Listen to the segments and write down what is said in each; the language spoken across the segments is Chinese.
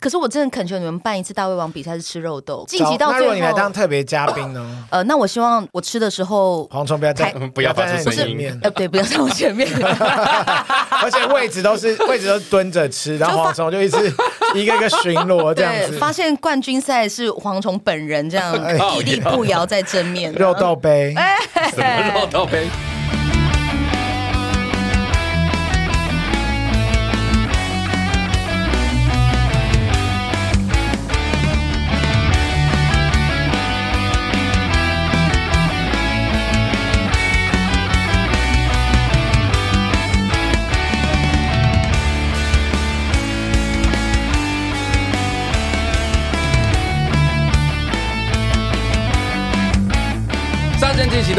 可是我真的恳求你们办一次大胃王比赛，是吃肉豆。晋级到最后，那如果你来当特别嘉宾呢？呃，那我希望我吃的时候，蝗虫不要在，不要发出声音。呃，对，不要在我前面。而且位置都是位置都是蹲着吃，然后蝗虫就一直一个一个巡逻这样子。发现冠军赛是蝗虫本人这样屹立不摇在正面。肉豆杯，什么肉豆杯？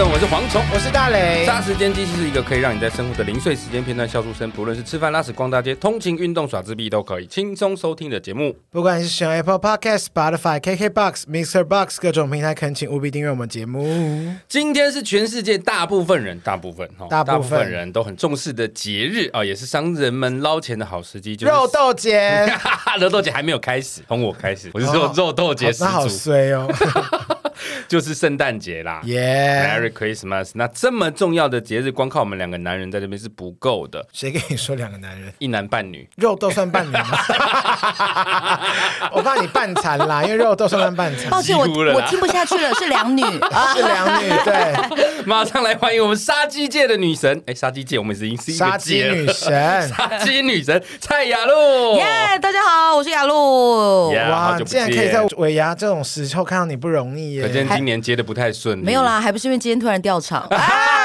我是蝗虫，我是大雷。杀时间机器是一个可以让你在生活的零碎时间片段笑出声，不论是吃饭、拉屎、逛大街、通勤、运动、耍自闭，都可以轻松收听的节目。不管你是使用 Apple Podcast、Spotify、KKBox、Mixer Box 各种平台，恳请务必订阅我们节目。今天是全世界大部分人、大部分哈、大部分人都很重视的节日啊，也是商人们捞钱的好时机，就是肉豆节。肉豆节还没有开始，从我开始，我是说肉豆节。那好衰哦。就是圣诞节啦，Yeah，Merry Christmas。那这么重要的节日，光靠我们两个男人在这边是不够的。谁跟你说两个男人？一男半女，肉豆算半女吗？我怕你半残啦，因为肉豆算半残。抱歉，我我听不下去了，是两女，是两女。对，马上来欢迎我们杀鸡界的女神。哎，杀鸡界，我们已经是一个杀鸡女神，杀鸡女神蔡雅露。耶，大家好，我是雅露。哇，竟然可以在尾牙这种时候看到你不容易耶。可见今年接的不太顺利。没有啦，还不是因为今天突然掉场。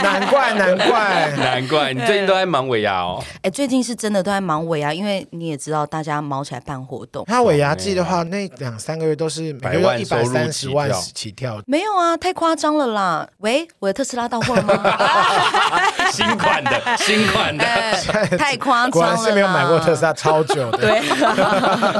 难怪，难怪，难怪！你最近都在忙尾牙哦。哎，最近是真的都在忙尾牙，因为你也知道，大家忙起来办活动。他尾牙季的话，那两三个月都是每个月一百三十万起跳。没有啊，太夸张了啦！喂，我的特斯拉到货了吗？新款的，新款的，太夸张了。果然是没有买过特斯拉超久的，对，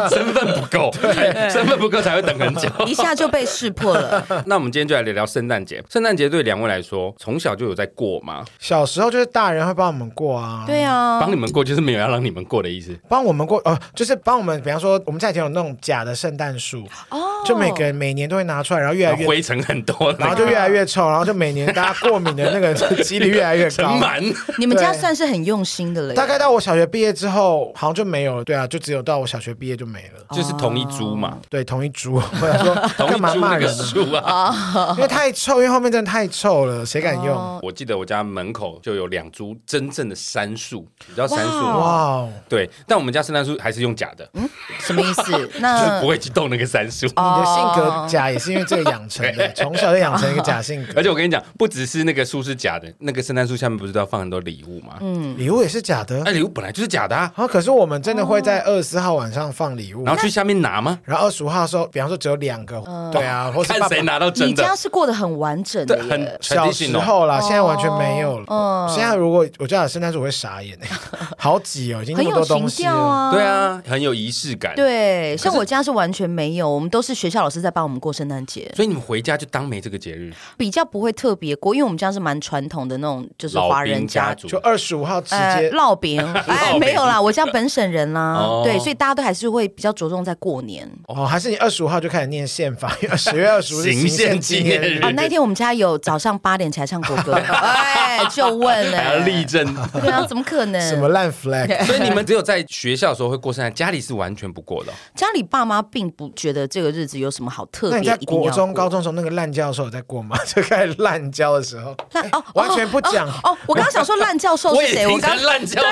身份不够，对，身份不够才会等很久，一下就被识破了。那我们今天就来聊聊圣诞节。圣诞节对两位来说，从小就有在过吗？小时候就是大人会帮我们过啊，对啊，帮你们过就是没有要让你们过的意思。帮我们过，呃，就是帮我们，比方说我们家以前有那种假的圣诞树，哦，就每个人每年都会拿出来，然后越来越灰尘很多，然后就越来越臭，然后就每年大家过敏的那个几率越来越高。你们家算是很用心的了。大概到我小学毕业之后，好像就没有了。对啊，就只有到我小学毕业就没了，就是同一株嘛。对，同一株。我想说，干嘛骂人树啊？因为太臭，因为后面真的太臭了，谁敢用？我记得我家门口就有两株真正的杉树，你知道杉树吗？哇，对，但我们家圣诞树还是用假的。嗯，什么意思？那就是不会去动那个杉树。你的性格假也是因为这个养成的，从小就养成一个假性格。而且我跟你讲，不只是那个树是假的，那个圣诞树下面不是都要放很多礼物吗？嗯，礼物也是假的。哎，礼物本来就是假的啊。啊，可是我们真的会在二十四号晚上放礼物，然后去下面拿吗？然后二十五号的时候，比方说只有两个，对啊，或是看谁拿到真的。你这样是过得很完整的，很小时候啦，现在完全没有了。嗯，现在如果我家有圣诞树，我会傻眼哎，好挤哦，已经那么多东西了。对啊，很有仪式感。对，像我家是完全没有，我们都是学校老师在帮我们过圣诞节。所以你们回家就当没这个节日，比较不会特别过，因为我们家是蛮传统的那种，就是华人家族，就二十五号直接烙饼。哎，没有啦，我家本省人啦，对，所以大家都还是会比较着重在过年。哦，还是你二十五号就开始念宪法，因为十月二十五是行宪纪念日。哦，那一天我们家有早上八点起来唱国歌，哎，就问呢，还要立正，对啊，怎么可能？什么烂 flag？所以你们只有在学校的时候会过圣诞，家里是完全不过的。家里爸妈并不觉得这个日子有什么好特别。那你在国中、高中时候那个烂教授有在过吗？就开始烂教的时候，哦，完全不讲。哦，我刚刚想说烂教授是谁？我刚烂教，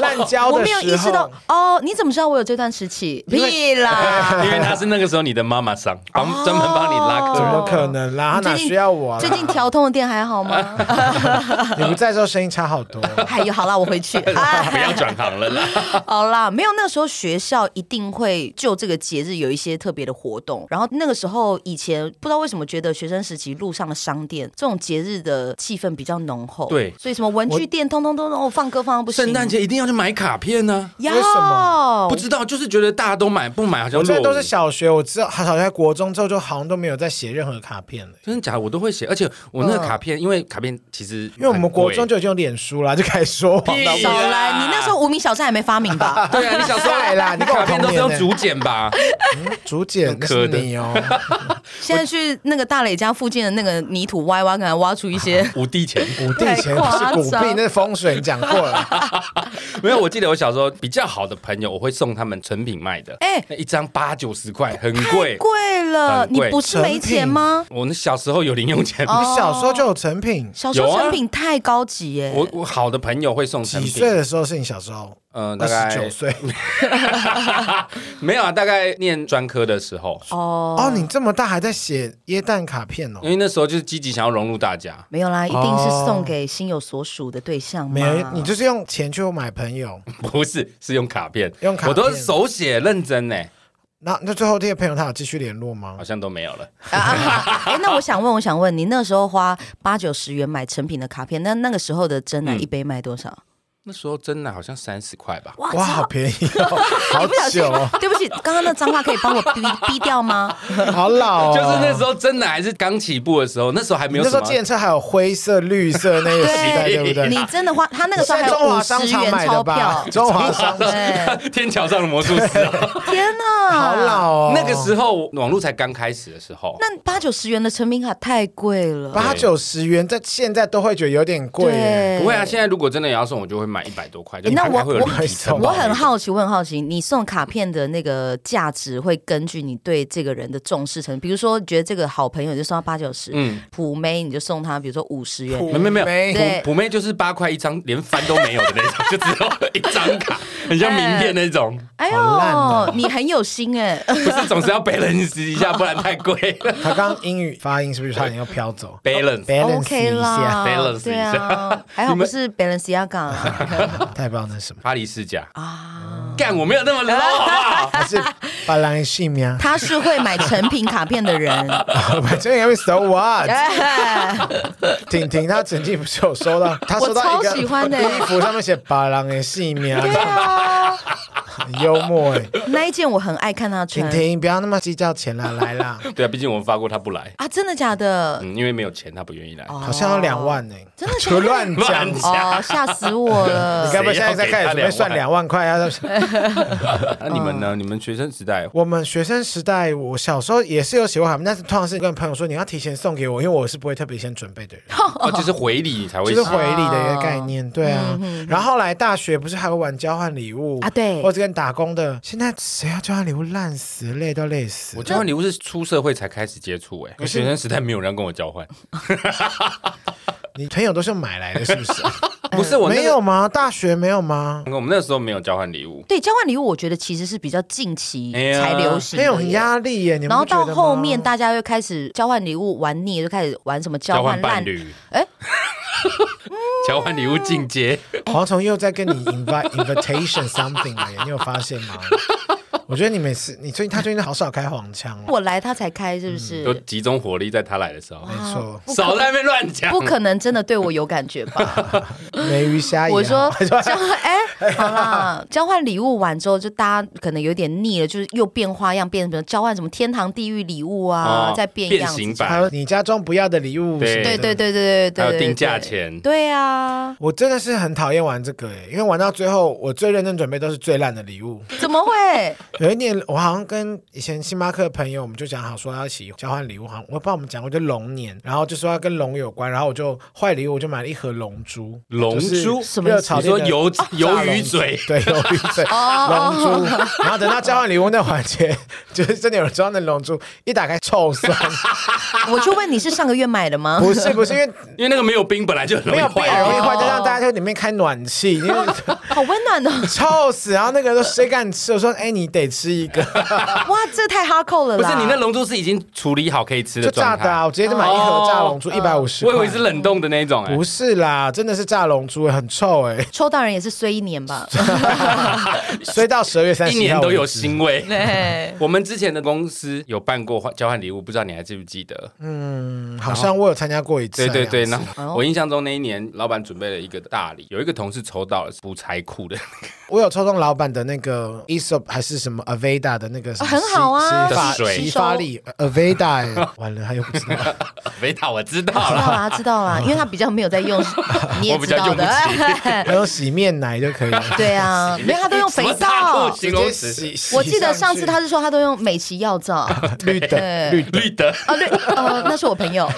烂教我没有意识到。哦，你怎么知道我有这段时期？屁啦！因为他是那个时候你的妈妈桑，帮专门帮你拉客。怎么可能啦？他哪需要我？最近调通的电还好吗？你不在的时候声音差好多。哎呦，好啦，我回去，不要转行了啦。好啦，没有，那个时候学校一定会就这个节日有一些特别的活动。然后那个时候以前不知道为什么觉得学生时期路上的商店这种节日的气氛比较浓厚。对，所以什么文具店通通都哦放歌放到不行。圣诞节一定要去买卡片呢？为什么？不知道，就是觉得大家都买，不买好像。我这都是小学，我知道，好像在国中之后就好像都没有再写任何卡片了。真的假的？我都会写，而且我那个卡片，因为卡片其实因为我们国中就已经有脸书了，就开始说谎。少来，你那时候无名小站还没发明吧？对啊，你小时候 来啦，你卡片都是用竹简吧？竹简 可的哦。现在去那个大磊家附近的那个泥土挖挖，可能挖出一些五帝钱，五帝钱是古币，那风水，讲过了。没有，我记得我小时候比较好的朋友，我会送他们成品卖的，哎，那一张八九十块，很贵，贵了。你不是没钱吗？我那小时候有零用钱，你小时候就有成品，小时候成品太高级耶。我我好的朋友会送成品。几岁的时候是你小时候？嗯，大概九岁。没有啊，大概念专科的时候。哦哦，你这么大还在写耶诞卡片哦？因为那时候就是积极想要融入大家。没有啦，一定是送给心有所属的对象。没有，你就是用钱去买朋友。不是，是用卡片。用卡片，我都是手写，认真呢。那那最后这些朋友他有继续联络吗？好像都没有了。哎，那我想问，我想问你，那时候花八九十元买成品的卡片，那那个时候的真奶一杯卖多少？那时候真的好像三十块吧，哇，好便宜哦，好久哦。对不起，刚刚那脏话可以帮我逼逼掉吗？好老哦，就是那时候真的还是刚起步的时候，那时候还没有。那时候计程车还有灰色、绿色那个 时代，对不对？你真的花，他那个时候还有五十元钞票，中华商场，天桥上的魔术师。天哪，好老哦。那个时候网络才刚开始的时候，那八九十元的成名卡太贵了，八九十元在现在都会觉得有点贵。不会啊，现在如果真的也要送，我就会买一百多块。那我我我很好奇，我很好奇，你送卡片的那个价值会根据你对这个人的重视程度，比如说觉得这个好朋友就送他八九十，嗯，普妹你就送他，比如说五十元，没没没有，普妹就是八块一张，连翻都没有的那种，就只有一张卡，很像名片那种。哎呦，你很有心哎，不是总是要 balance 一下，不然太贵。他刚刚英语发音是不是差点要飘走？balance，balance 一下，balance 一下，还好不是 Balenciaga，太棒。了什么？巴黎世家啊！干，我没有那么 low，还是巴兰西米亚？他是会买成品卡片的人，买成品会 so what？婷婷她曾经不是有收到，她收到一个衣服上面写巴兰西米亚。很幽默哎，那一件我很爱看他穿。婷婷，不要那么计较钱了，来啦。对啊，毕竟我们发过他不来啊，真的假的？嗯，因为没有钱，他不愿意来。好像要两万呢，真的？别乱讲哦，吓死我了！你该不会现在在开始准备算两万块啊？那你们呢？你们学生时代？我们学生时代，我小时候也是有写过他们，但是通常是跟朋友说你要提前送给我，因为我是不会特别先准备的人。哦，就是回礼才会，就是回礼的一个概念，对啊。然后后来大学不是还会玩交换礼物啊？对，或者跟打工的。现在谁要交换礼物，烂死，累都累死。我交换礼物是出社会才开始接触，哎，我学生时代没有人跟我交换。你朋友都是买来的，是不是？不是我没有吗？大学没有吗？我们那时候没有交换礼物。对，交换礼物我觉得其实是比较近期才流行，没有压力耶。然后到后面大家又开始交换礼物玩腻，就开始玩什么交换伴侣。哎，交换礼物进阶，蝗虫又在跟你 invite invitation something 了，你有发现吗？我觉得你每次你最近他最近好少开黄腔，我来他才开，是不是？都集中火力在他来的时候，没错。少在那边乱讲，不可能真的对我有感觉吧？美鱼虾，我说 交换哎，好啦，交换礼物完之后，就大家可能有点腻了，就是又变花样，变成什么交换什么天堂地狱礼物啊，再变样子，还有你家中不要的礼物，对对对对对对，还有定价钱，对啊，我真的是很讨厌玩这个哎，因为玩到最后，我最认真准备都是最烂的礼物，怎么会？有一年，我好像跟以前星巴克的朋友，我们就讲好说要一起交换礼物，好像我不知道我们讲过就龙年，然后就说要跟龙有关，然后我就坏礼物，我就买了一盒龙珠，龙珠什么？你说鱿鱿鱼嘴，对，鱿鱼嘴，龙珠。然后等到交换礼物那环节，就是真的有人装那龙珠，一打开臭酸。我就问你是上个月买的吗？不是，不是，因为因为那个没有冰，本来就没有冰，容易坏，就让大家在里面开暖气，因为好温暖的，臭死！然后那个说谁敢吃？我说哎，你得吃一个。哇，这太哈扣了！不是你那龙珠是已经处理好可以吃的，就炸的啊！我直接就买一盒炸龙珠，一百五十。我以为是冷冻的那种，不是啦，真的是炸龙珠，很臭哎。抽到人也是衰一年吧，衰到十二月三十一年都有腥味。我们之前的公司有办过换交换礼物，不知道你还记不记得？嗯，好像我有参加过一次。对对对，那我印象中那一年老板准备了一个大礼，有一个同事抽到了补财库的。我有抽中老板的那个 Aesop 还是什么 Aveda 的那个很好啊，洗发洗发力 Aveda，完了他又不知道。Aveda 我知道了，知道啦知道啦，因为他比较没有在用，你也知道的，还有洗面奶就可以了。对啊，因为他都用肥皂，直接洗。我记得上次他是说他都用美琪药皂，绿的绿绿的。啊绿呃，那是我朋友。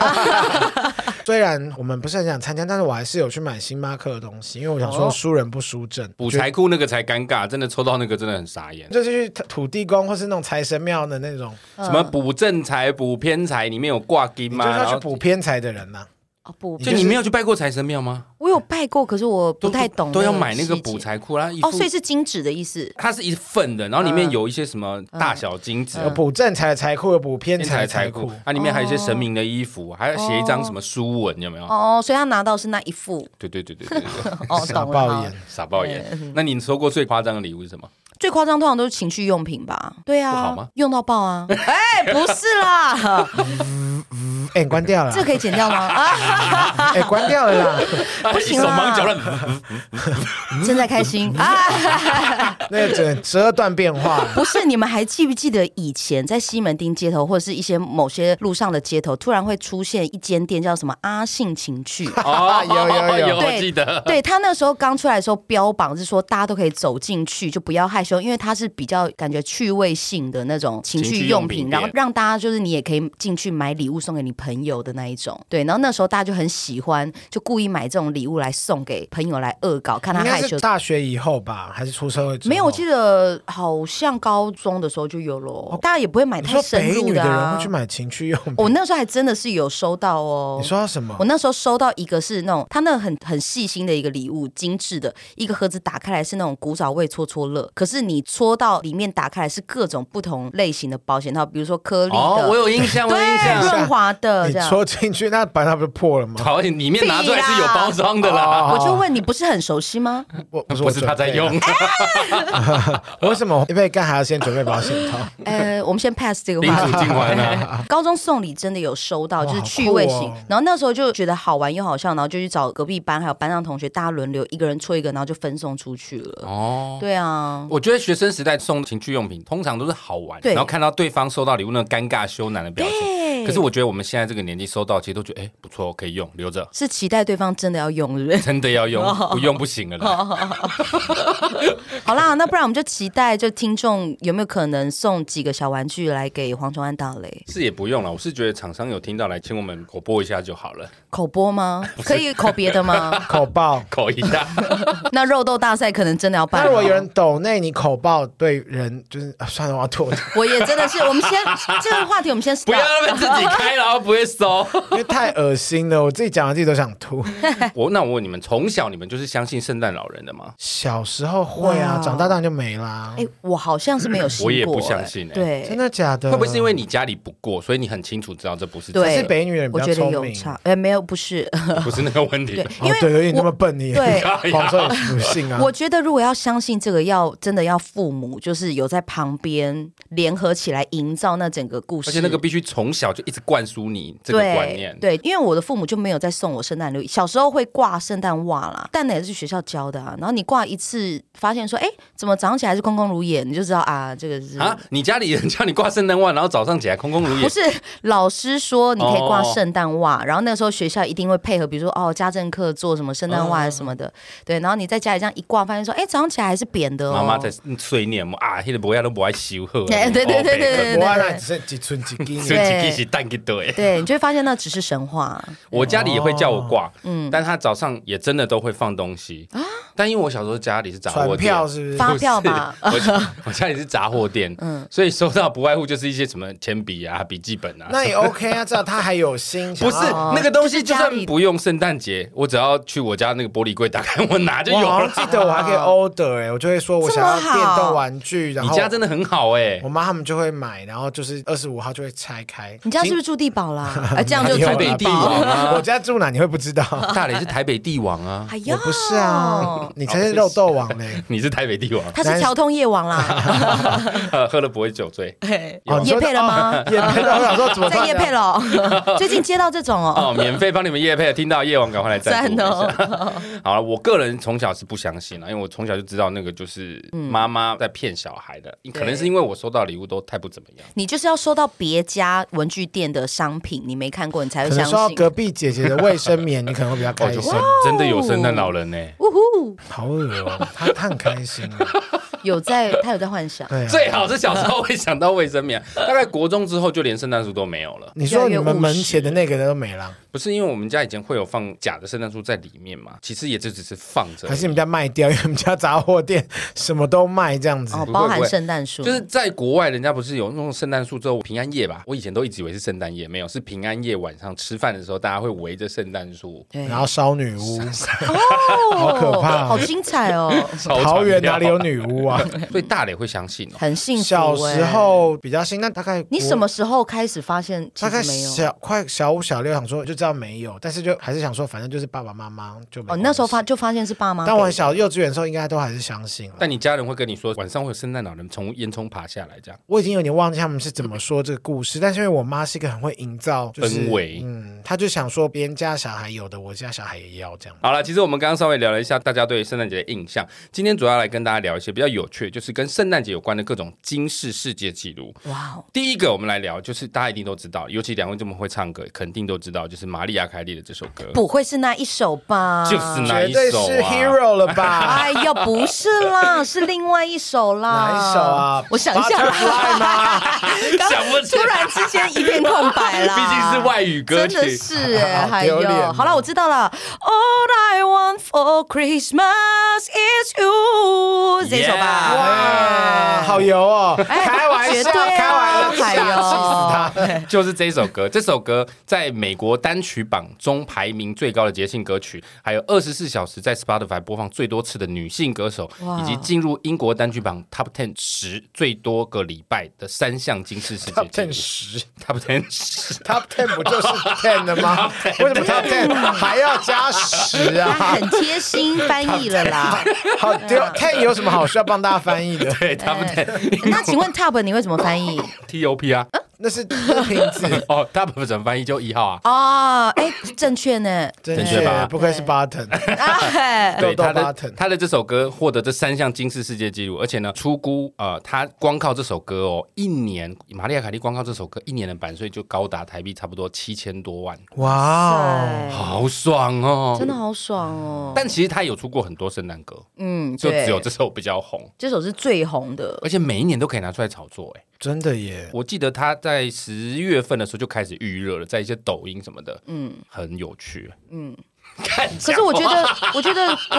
虽然我们不是很想参加，但是我还是有去买星巴克的东西，因为我想说输人不输阵，补财库那个才尴尬，真的抽到那个真的很傻眼。就是去土地公或是那种财神庙的那种，什么补正财、补偏财，里面有挂金吗？就是要去补偏财的人呐。不，就你没有去拜过财神庙吗？我有拜过，可是我不太懂。都要买那个补财库啦。哦，所以是金纸的意思。它是一份的，然后里面有一些什么大小金纸，有补正财财库，有补偏财财库。它里面还有一些神明的衣服，还要写一张什么书文，有没有？哦，所以他拿到是那一副。对对对对对对。哦，傻爆眼，傻爆眼。那你收过最夸张的礼物是什么？最夸张通常都是情趣用品吧？对啊，好吗？用到爆啊！哎，不是啦。哎，关掉了，这可以剪掉吗？哎，关掉了啦，不行了，手忙脚乱，正在开心啊！那个折折断变化，不是你们还记不记得以前在西门町街头或者是一些某些路上的街头，突然会出现一间店叫什么阿信情趣？哦，有有有，对，记得。对，他那时候刚出来的时候，标榜是说大家都可以走进去，就不要害羞，因为它是比较感觉趣味性的那种情趣用品，然后让大家就是你也可以进去买礼物送给你朋友的那一种，对，然后那时候大家就很喜欢，就故意买这种礼物来送给朋友来恶搞，看他害羞。大学以后吧，还是出社会？没有，我记得好像高中的时候就有了。哦、大家也不会买太深入的、啊。的人会去买情趣用品？我那时候还真的是有收到哦。你说到什么？我那时候收到一个是那种他那个很很细心的一个礼物，精致的一个盒子，打开来是那种古早味搓搓乐，可是你搓到里面打开来是各种不同类型的保险套，比如说颗粒的，哦、我有印象，对，润滑的这样。戳进去，那白它不是破了吗？好，里面拿出来是有包装的啦。我就问你，不是很熟悉吗？我不是他在用。为什么？因为干还要先准备保险套？呃，我们先 pass 这个话题。高中送礼真的有收到，就是趣味型。然后那时候就觉得好玩又好笑，然后就去找隔壁班还有班上同学，大家轮流一个人戳一个，然后就分送出去了。哦，对啊。我觉得学生时代送情趣用品通常都是好玩，然后看到对方收到礼物那个尴尬羞赧的表情。可是我觉得我们现在这个年纪收到，其实都觉得哎不错，可以用，留着。是期待对方真的要用，是不是？真的要用，不用不行了。好啦，那不然我们就期待，就听众有没有可能送几个小玩具来给黄崇安大雷？是也不用了，我是觉得厂商有听到来请我们口播一下就好了。口播吗？可以口别的吗？口爆口一下。那肉豆大赛可能真的要办。那如果有人抖内你口爆对人，就是算了，我要脱。我也真的是，我们先这个话题，我们先不要自己开，然后不会收，因为太恶心了，我自己讲完自己都想吐。我那我问你们，从小你们就是相信圣诞老人的吗？小时候会啊，长大当然就没啦。哎，我好像是没有信过，我也不相信。对，真的假的？会不会是因为你家里不过，所以你很清楚知道这不是？对，是北女人比较聪明。哎，没有，不是，不是那个问题。因为对，有点那么笨，你对黄色不信啊？我觉得如果要相信这个，要真的要父母就是有在旁边联合起来营造那整个故事，而且那个必须从小就一直灌输你这个观念。对，因为我的父母就没有在送我圣诞礼物，小时候会挂圣诞袜啦，但那也是学校教的啊。然后你挂一次，发现说，哎，怎么早上起来是空空如也，你就知道啊，这个是啊，你家里人 叫你挂圣诞袜，然后早上起来空空如也。不是，老师说你可以挂圣诞袜，然后那个时候学校一定会配合，比如说哦，家政课做什么圣诞袜什么的，对。然后你在家里这样一挂，发现说，哎，早上起来还是扁的。妈妈在碎念嘛啊，那个不要都不爱修好。对对对对对对，只剩几寸几斤，几斤是蛋一堆。对，你就会发现那只是神话。我家里也会叫我挂，嗯，但他早上也真的都会放东西啊。但因为我小时候家里是杂货店，是不是发票吧？我我家里是杂货店，嗯，所以收到不外乎就是一些什么铅笔啊、笔记本啊。那也 OK 啊，至少他还有心。不是那个东西，就算不用圣诞节，我只要去我家那个玻璃柜打开，我拿就有了。记得我还可以 order 哎，我就会说我想要电动玩具，你家真的很好哎。我妈他们就会买，然后就是二十五号就会拆开。是不是住地堡啦？哎，这样就台北地王啊！我家住哪你会不知道？大磊是台北地王啊！哎呀不是啊，你才是肉豆王呢。你是台北地王，他是条通夜王啦。喝了不会酒醉。夜配了吗？夜配了，我想说怎么在夜配了？最近接到这种哦，哦，免费帮你们夜配，听到夜王赶快来赞助一下。好了，我个人从小是不相信了，因为我从小就知道那个就是妈妈在骗小孩的，可能是因为我收到礼物都太不怎么样。你就是要收到别家文具店的商品，你没看过，你才会相信。收到隔壁姐姐的卫生棉，你可能会比较 开心。真的有圣诞老人呢，呜呼，好恶哦，他他很开心啊。有在，他有在幻想。对，最好是小时候会想到卫生棉，大概国中之后就连圣诞树都没有了。你说你们门前的那个都没了？不是，因为我们家以前会有放假的圣诞树在里面嘛，其实也就只是放着。还是你们家卖掉？因为我们家杂货店什么都卖这样子哦，包含圣诞树。就是在国外，人家不是有那种圣诞树之后平安夜吧？我以前都一直以为是圣诞夜，没有，是平安夜晚上吃饭的时候，大家会围着圣诞树，然后烧女巫。哦，好可怕，好精彩哦！桃园哪里有女巫啊？所以大磊会相信，很信。小时候比较信，那大概你什么时候开始发现？大概小快小五小六，想说就知道没有，但是就还是想说，反正就是爸爸妈妈就没。哦，那时候发就发现是爸妈。但我很小幼稚园的时候，应该都还是相信。但你家人会跟你说，晚上会有圣诞老人从烟囱爬下来这样？我已经有点忘记他们是怎么说这个故事，但是因为我妈是一个很会营造氛围，嗯，他就想说别人家小孩有的，我家小孩也要这样。好了，其实我们刚刚稍微聊了一下大家对圣诞节的印象，今天主要来跟大家聊一些比较有趣，就是跟圣诞节有关的各种惊世世界纪录。哇，第一个我们来聊，就是大家一定都知道，尤其两位这么会唱歌，肯定都知道，就是玛丽亚凯莉的这首歌。不会是那一首吧？就是那一首，绝对是 Hero 了吧？哎呀，不是啦，是另外一首啦。哪一首啊？我想一下，想不出来，突然之间一片空白啦。毕竟是外语歌曲，真的是哎，还有，好了，我知道了。All I want for Christmas is you，这首吧？哇，好油哦！开玩笑，开玩笑，气死他！就是这首歌，这首歌在美国单曲榜中排名最高的节庆歌曲，还有二十四小时在 Spotify 播放最多次的女性歌手，以及进入英国单曲榜 Top Ten 十最多个礼拜的三项金氏世界纪录。Top Ten 十，Top，Top Ten 不就是 Ten 的吗？为什么 Top Ten 还要加十啊？很贴心翻译了啦。好丢，Ten 有什么好需要帮大家翻译的？对，Top Ten。那请问 Top 你会怎么翻译？T O P 啊。那是 瓶子 哦大部分怎么翻译？就一号啊？哦，哎，正确呢，正确吧？不愧是 Button，对他的他的这首歌获得这三项金氏世界纪录，而且呢，出估呃，他光靠这首歌哦，一年玛丽亚凯莉光靠这首歌一年的版税就高达台币差不多七千多万，哇，好爽哦，真的好爽哦。但其实他有出过很多圣诞歌，嗯，就只有这首比较红，这首是最红的，而且每一年都可以拿出来炒作，哎。真的耶！我记得他在十月份的时候就开始预热了，在一些抖音什么的，嗯，很有趣，嗯。可是我觉得，我觉得我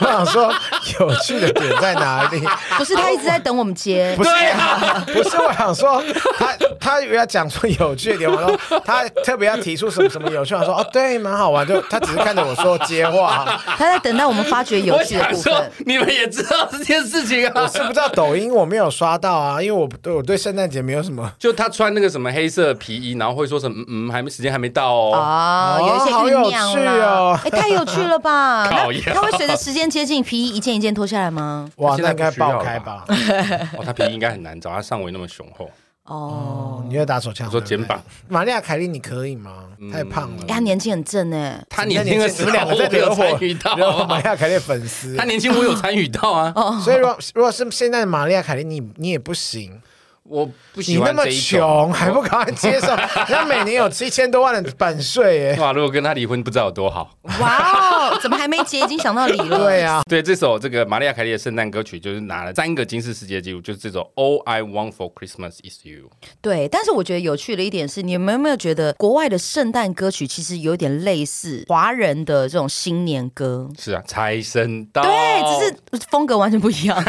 我 想说有趣的点在哪里？不是他一直在等我们接，不是，不是我想说他他要讲出有趣的点，我说他特别要提出什么什么有趣，我说哦对，蛮好玩，就他只是看着我说接话，他在等待我们发掘有趣的部分。你们也知道这件事情啊？我是不知道抖音我没有刷到啊，因为我对我对圣诞节没有什么。就他穿那个什么黑色皮衣，然后会说什么嗯嗯，还没时间还没到哦啊，有一些好有趣哦，哎，太有趣了吧？他会随着时间接近，皮衣一件一件脱下来吗？哇，那应该爆开吧？哦，他皮衣应该很难找，他上围那么雄厚。哦，你要打手枪？说肩膀。玛利亚凯莉，你可以吗？太胖了。他年轻很正哎，他年轻的时候，我有参与到。玛利亚凯莉粉丝，他年轻我有参与到啊。所以，如果如果是现在的玛利亚凯莉，你你也不行。我不喜欢你那么穷还不赶快接受？人家每年有七千多万的版税哎！哇，如果跟他离婚，不知道有多好。哇哦，怎么还没结，已经想到离了？对啊，对，这首这个玛利亚凯莉的圣诞歌曲，就是拿了三个金氏世界纪录，就是这首 All I Want for Christmas Is You。对，但是我觉得有趣的一点是，你们有没有觉得国外的圣诞歌曲其实有点类似华人的这种新年歌？是啊，财神到，对，只是风格完全不一样。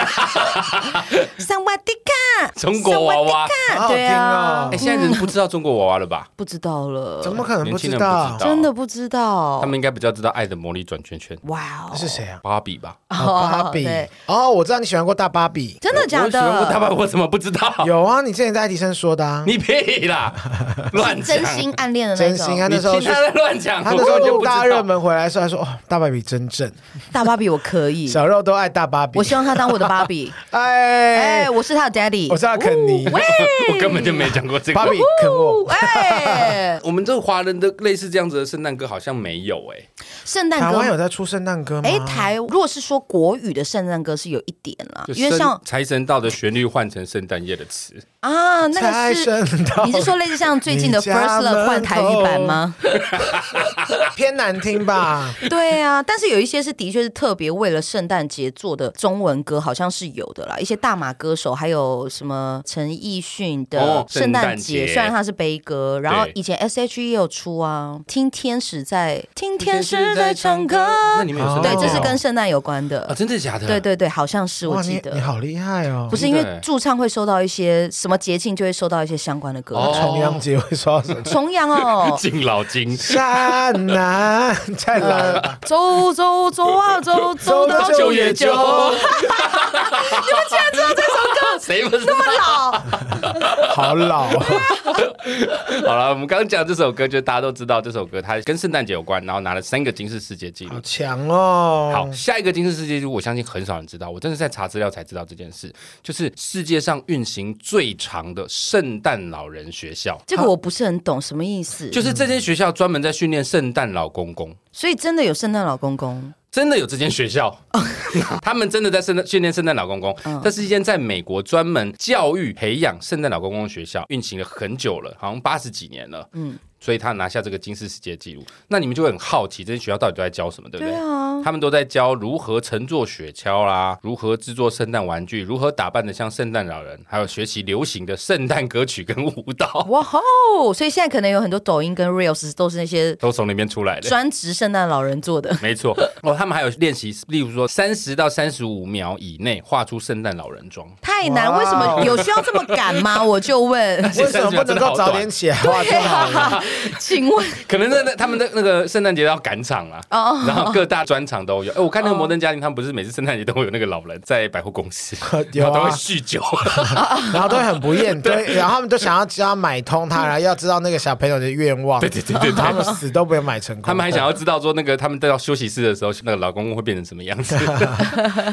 萨瓦迪卡，中国。娃娃，对啊，哎，现在人不知道中国娃娃了吧？不知道了，怎么可能不知道？真的不知道。他们应该比较知道《爱的魔力转圈圈》。哇哦，是谁啊？芭比吧？芭比。哦，我知道你喜欢过大芭比，真的假的？喜欢过大芭比，我怎么不知道？有啊，你之前在爱迪生说的。你屁啦，乱讲！真心暗恋的那种。真心啊，那时候他在乱讲。他那时候就大热门回来的时候，还说哦，大芭比真正。大芭比我可以，小肉都爱大芭比。我希望他当我的芭比。哎哎，我是他的 daddy，我是他肯尼。喂。我根本就没讲过这个。芭比啃我。哎，我们这个华人的类似这样子的圣诞歌好像没有哎。圣诞歌台湾有在出圣诞歌吗？哎，台如果是说国语的圣诞歌是有一点啦，因为像财神到的旋律换成圣诞夜的词啊，那个是你是说类似像最近的 First Love 换台语版吗？偏难听吧？对啊，但是有一些是的确是特别为了圣诞节做的中文歌，好像是有的啦。一些大马歌手还有什么陈奕迅的圣诞节，虽然他是悲歌，然后以前 S.H.E 也有出啊，听天使在听天使在唱歌，那你们有对，这是跟圣诞有关的啊？真的假的？对对对，好像是我记得。你好厉害哦！不是因为驻唱会收到一些什么节庆，就会收到一些相关的歌。重阳节会收到什么？重阳哦，敬老金山南再来，走走走啊走，走到九月九。你们竟然知道这首歌？谁不是那么老？好老。好了，我们刚刚讲这首歌，就大家都知道这首歌，它跟圣诞节有关，然后拿了三个金氏世界纪录，好强哦！好，下一个金氏世界纪录，我相信很少人知道，我真的是在查资料才知道这件事，就是世界上运行最长的圣诞老人学校。这个我不是很懂，什么意思？就是这间学校专门在训练圣诞老公公，所以真的有圣诞老公公。真的有这间学校，他们真的在圣诞训练圣诞老公公。这是一间在美国专门教育培养圣诞老公公的学校，运行了很久了，好像八十几年了。嗯。所以他拿下这个金氏世界纪录，那你们就会很好奇，这些学校到底都在教什么，对不对？对啊，他们都在教如何乘坐雪橇啦，如何制作圣诞玩具，如何打扮的像圣诞老人，还有学习流行的圣诞歌曲跟舞蹈。哇吼！所以现在可能有很多抖音跟 Reels 都是那些都从里面出来的，专职圣诞老人做的。没错哦，他们还有练习，例如说三十到三十五秒以内画出圣诞老人妆，太难，为什么有需要这么赶吗？我就问，为什么不能够早点起来画就好了？请问，可能那那他们的那个圣诞节要赶场啊，然后各大专场都有。哎，我看那个摩登家庭，他们不是每次圣诞节都会有那个老人在百货公司，然后都会酗酒，然后都会很不厌，对，然后他们都想要只要买通他，然后要知道那个小朋友的愿望，对对对对，他们死都不会买成功。他们还想要知道说那个他们到休息室的时候，那个老公公会变成什么样子。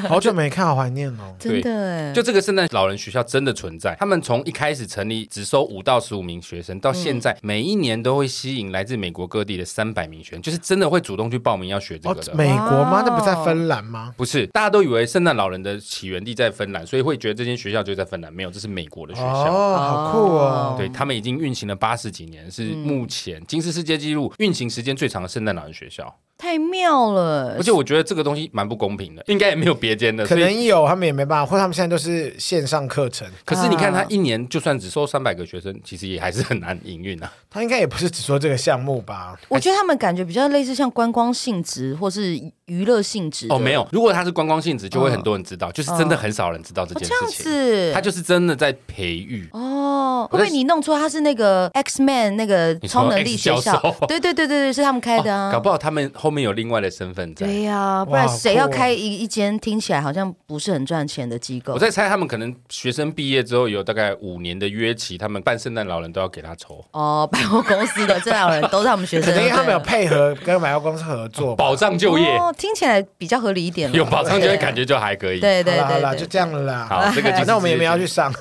好久没看，好怀念哦。真的，就这个圣诞老人学校真的存在。他们从一开始成立只收五到十五名学生，到现在每一年都会吸引来自美国各地的三百名学生，就是真的会主动去报名要学这个的。哦、美国吗？那不在芬兰吗？不是，大家都以为圣诞老人的起源地在芬兰，所以会觉得这间学校就在芬兰。没有，这是美国的学校。哦，好酷哦！对，他们已经运行了八十几年，是目前金氏世界纪录运行时间最长的圣诞老人学校。太妙了，而且我觉得这个东西蛮不公平的，应该也没有别间的，可能有，他们也没办法，或他们现在都是线上课程。可是你看，他一年就算只收三百个学生，其实也还是很难营运啊。他应该也不是只说这个项目吧？我觉得他们感觉比较类似像观光性质或是娱乐性质。哦，没有，如果他是观光性质，就会很多人知道，就是真的很少人知道这件事情。这样子，他就是真的在培育。哦，会不会你弄错他是那个 X Man 那个超能力学校？对对对对对，是他们开的啊。搞不好他们后面有另外的身份在。对呀，不然谁要开一一间听起来好像不是很赚钱的机构？我在猜，他们可能学生毕业之后有大概五年的约期，他们办圣诞老人都要给他抽。哦，百货公司的圣诞老人都是他们学生，因为他们有配合跟百货公司合作，保障就业，哦听起来比较合理一点。有保障就业，感觉就还可以。对对对，好了，就这样了啦。好，这个那我们也没有要去上。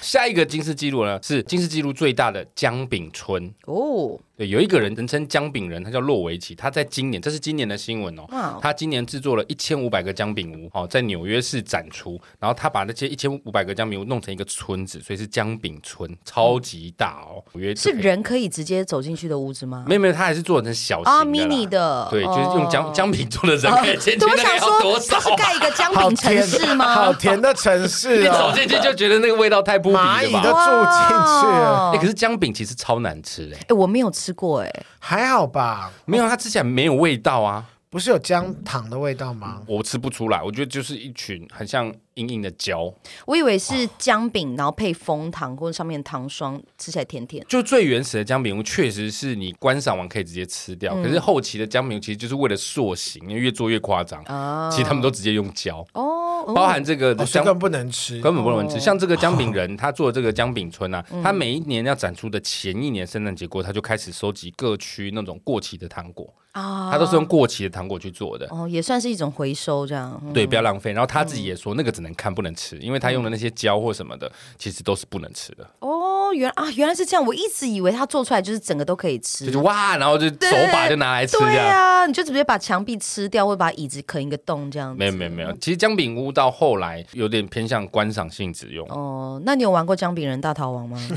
下一个金氏记录呢，是金氏纪录最大的姜饼村哦。对，有一个人人称姜饼人，他叫洛维奇，他在今年，这是今年的新闻哦。Wow. 他今年制作了一千五百个姜饼屋，哦，在纽约市展出。然后他把那些一千五百个姜饼屋弄成一个村子，所以是姜饼村，超级大哦。纽约是人可以直接走进去的屋子吗？没有没有，他还是做成小型的、oh,，mini 的。对，就是用姜姜饼做的人可以进去。我想说，他是盖一个姜饼城市吗？好甜的城市、哦，你走进去就觉得那个味道太扑鼻了吧？蚂蚁都住进去了。哎，可是姜饼其实超难吃哎。哎，我没有吃过哎。还好吧，没有，它吃起来没有味道啊，不是有姜糖的味道吗？我吃不出来，我觉得就是一群很像硬硬的胶。我以为是姜饼，然后配枫糖或者上面糖霜，吃起来甜甜。就最原始的姜饼屋，确实是你观赏完可以直接吃掉。嗯、可是后期的姜饼屋其实就是为了塑形，因为越做越夸张。哦、其实他们都直接用胶。哦。包含这个根本不能吃，根本不能吃。像这个姜饼人，他做的这个姜饼村啊，他每一年要展出的前一年圣诞节过，他就开始收集各区那种过期的糖果啊，他都是用过期的糖果去做的。哦，也算是一种回收这样。对，不要浪费。然后他自己也说，那个只能看不能吃，因为他用的那些胶或什么的，其实都是不能吃的。哦，原啊原来是这样，我一直以为他做出来就是整个都可以吃，就是哇，然后就手把就拿来吃这样。对啊，你就直接把墙壁吃掉，或者把椅子啃一个洞这样子。没有没有没有，其实姜饼屋到后来有点偏向观赏性质用哦。那你有玩过姜饼人大逃亡吗？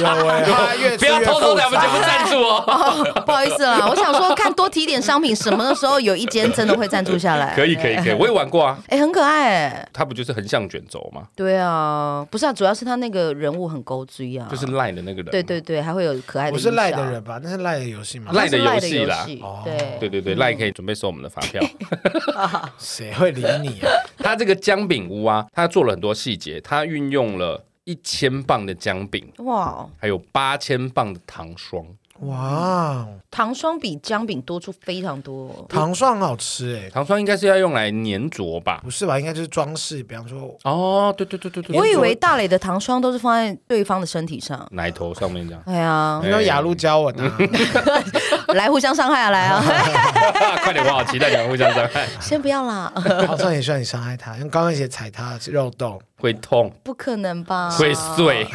有哎，不要偷偷两分钱不赞助哦。不好意思啦，我想说看多提点商品，什么的时候有一间真的会赞助下来。可以可以可以，我也玩过啊。哎，很可爱哎。它不就是横向卷轴吗？对啊，不是啊，主要是它那个人物很勾追啊，就是赖的那个人。对对对，还会有可爱的。不是赖的人吧？那是赖的游戏吗？赖的游戏啦。对对对对，赖可以准备收我们的发票。谁会理你啊？他这个姜饼屋啊，他做了很多细节，他运用了一千磅的姜饼，哇，还有八千磅的糖霜。哇，糖霜比姜饼多出非常多。糖霜很好吃哎，糖霜应该是要用来粘着吧？不是吧？应该就是装饰，比方说哦，对对对对对。我以为大磊的糖霜都是放在对方的身体上，奶头上面这样。哎呀，你说亚陆胶纹啊，来互相伤害啊，来啊！快点，我好期待你们互相伤害。先不要啦，好像也需要你伤害他，用高跟鞋踩他肉洞。会痛？不可能吧？会碎，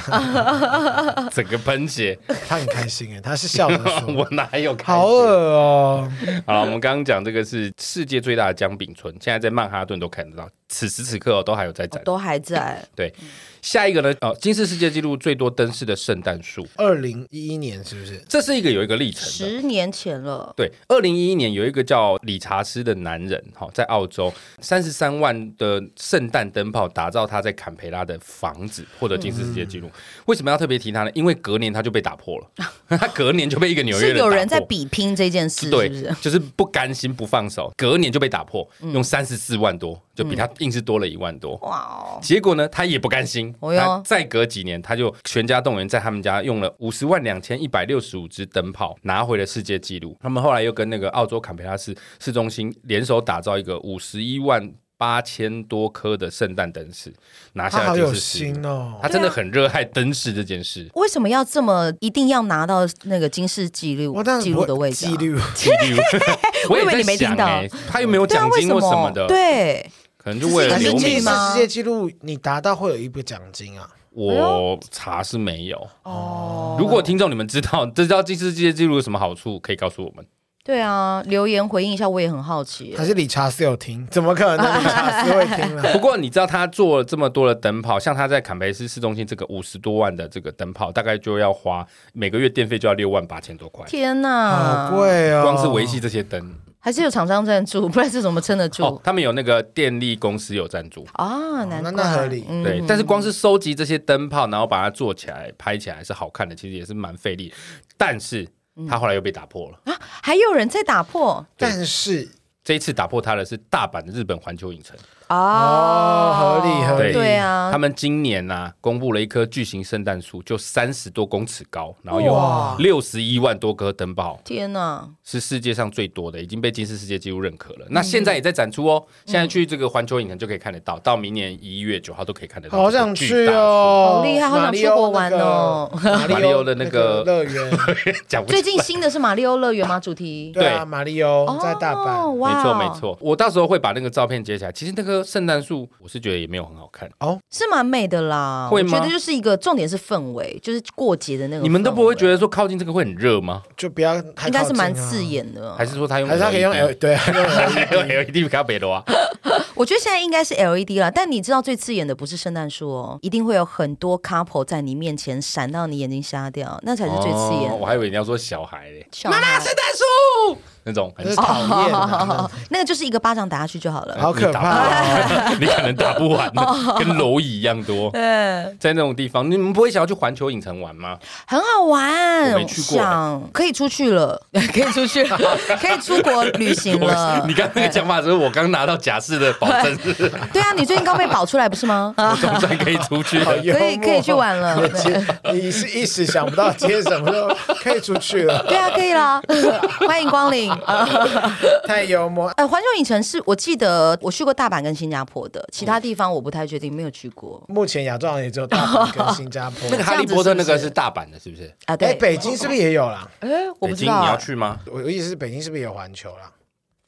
整个喷血。他很开心哎，他是笑的说。我哪有开心？好恶哦！好了，我们刚刚讲这个是世界最大的姜饼村，现在在曼哈顿都看得到，此时此刻哦，都还有在展，都还在。对。下一个呢？哦，金氏世界纪录最多灯饰的圣诞树，二零一一年是不是？这是一个有一个历程，十年前了。对，二零一一年有一个叫理查斯的男人，哈，在澳洲三十三万的圣诞灯泡打造他在坎培拉的房子，获得金氏世界纪录。嗯、为什么要特别提他呢？因为隔年他就被打破了，他隔年就被一个纽约人是有人在比拼这件事是不是？对，就是不甘心不放手，隔年就被打破，用三十四万多，就比他硬是多了一万多。哇哦！结果呢，他也不甘心，哦、他再。隔几年，他就全家动员，在他们家用了五十万两千一百六十五支灯泡，拿回了世界纪录。他们后来又跟那个澳洲坎培拉市市中心联手打造一个五十一万八千多颗的圣诞灯饰，拿下了金氏世界纪录哦。他真的很热爱灯饰这件事。为什么要这么一定要拿到那个金氏纪录纪录的位置？纪录纪录，我以为你没听到，他又没有奖金或什么的，对，可能就为了留名。金氏世界纪录你达到会有一笔奖金啊。我查是没有哦。如果听众你们知道，知道世界纪录有什么好处，可以告诉我们。对啊，留言回应一下，我也很好奇。还是理查斯有听？怎么可能理查斯会听呢？不过你知道他做了这么多的灯泡，像他在坎培斯市中心这个五十多万的这个灯泡，大概就要花每个月电费就要六万八千多块。天哪，好贵哦！光是维系这些灯。还是有厂商赞助，不然这怎么撑得住？哦，他们有那个电力公司有赞助啊，那那合理。对，但是光是收集这些灯泡，然后把它做起来、拍起来是好看的，其实也是蛮费力。但是他后来又被打破了啊，还有人在打破。但是这一次打破他的是大阪的日本环球影城。哦，合理合理，对啊，他们今年呢、啊、公布了一棵巨型圣诞树，就三十多公尺高，然后有六十一万多颗灯泡，天哪，是世界上最多的，已经被金氏世界纪录认可了。那现在也在展出哦，现在去这个环球影城就可以看得到，到明年一月九号都可以看得到。好想去哦，好厉害，好想去国玩哦。马里欧的那个乐园，最近新的是马里欧乐园吗？主题。对。啊，马里欧在大阪，没错没错，我到时候会把那个照片截起来。其实那个。棵圣诞树，我是觉得也没有很好看哦，是蛮美的啦。会吗？我觉得就是一个重点是氛围，就是过节的那个。你们都不会觉得说靠近这个会很热吗？就不要，应该是蛮刺眼的。还是说他用？还是他可以用 L？对，用 LED 比较别的啊。我觉得现在应该是 LED 了，但你知道最刺眼的不是圣诞树哦，一定会有很多 couple 在你面前闪到你眼睛瞎掉，那才是最刺眼。我还以为你要说小孩嘞，妈妈圣诞树。那种。很讨厌，那个就是一个巴掌打下去就好了，好可怕，你 可能打不完，跟蝼蚁一样多。在那种地方，你们不会想要去环球影城玩吗？很好玩，我没去过，可以出去了，可以出去。了，可以出国旅行了。你刚那个讲法是我刚拿到假释的保证，对啊，你最近刚被保出来不是吗？我总算可以出去，可以可以去玩了。你是一时想不到接什么，就 可以出去了。对啊，可以啦，欢迎光临。太幽默。呃，环球影城是我记得我去过大阪跟新加坡的，其他地方我不太确定，没有去过。目前亚洲也只有大阪跟新加坡。那个哈利波特那个是大阪的，是不是？啊，对。北京是不是也有啦？哎，我不知道。北京你要去吗？我我意思是北京是不是也有环球啦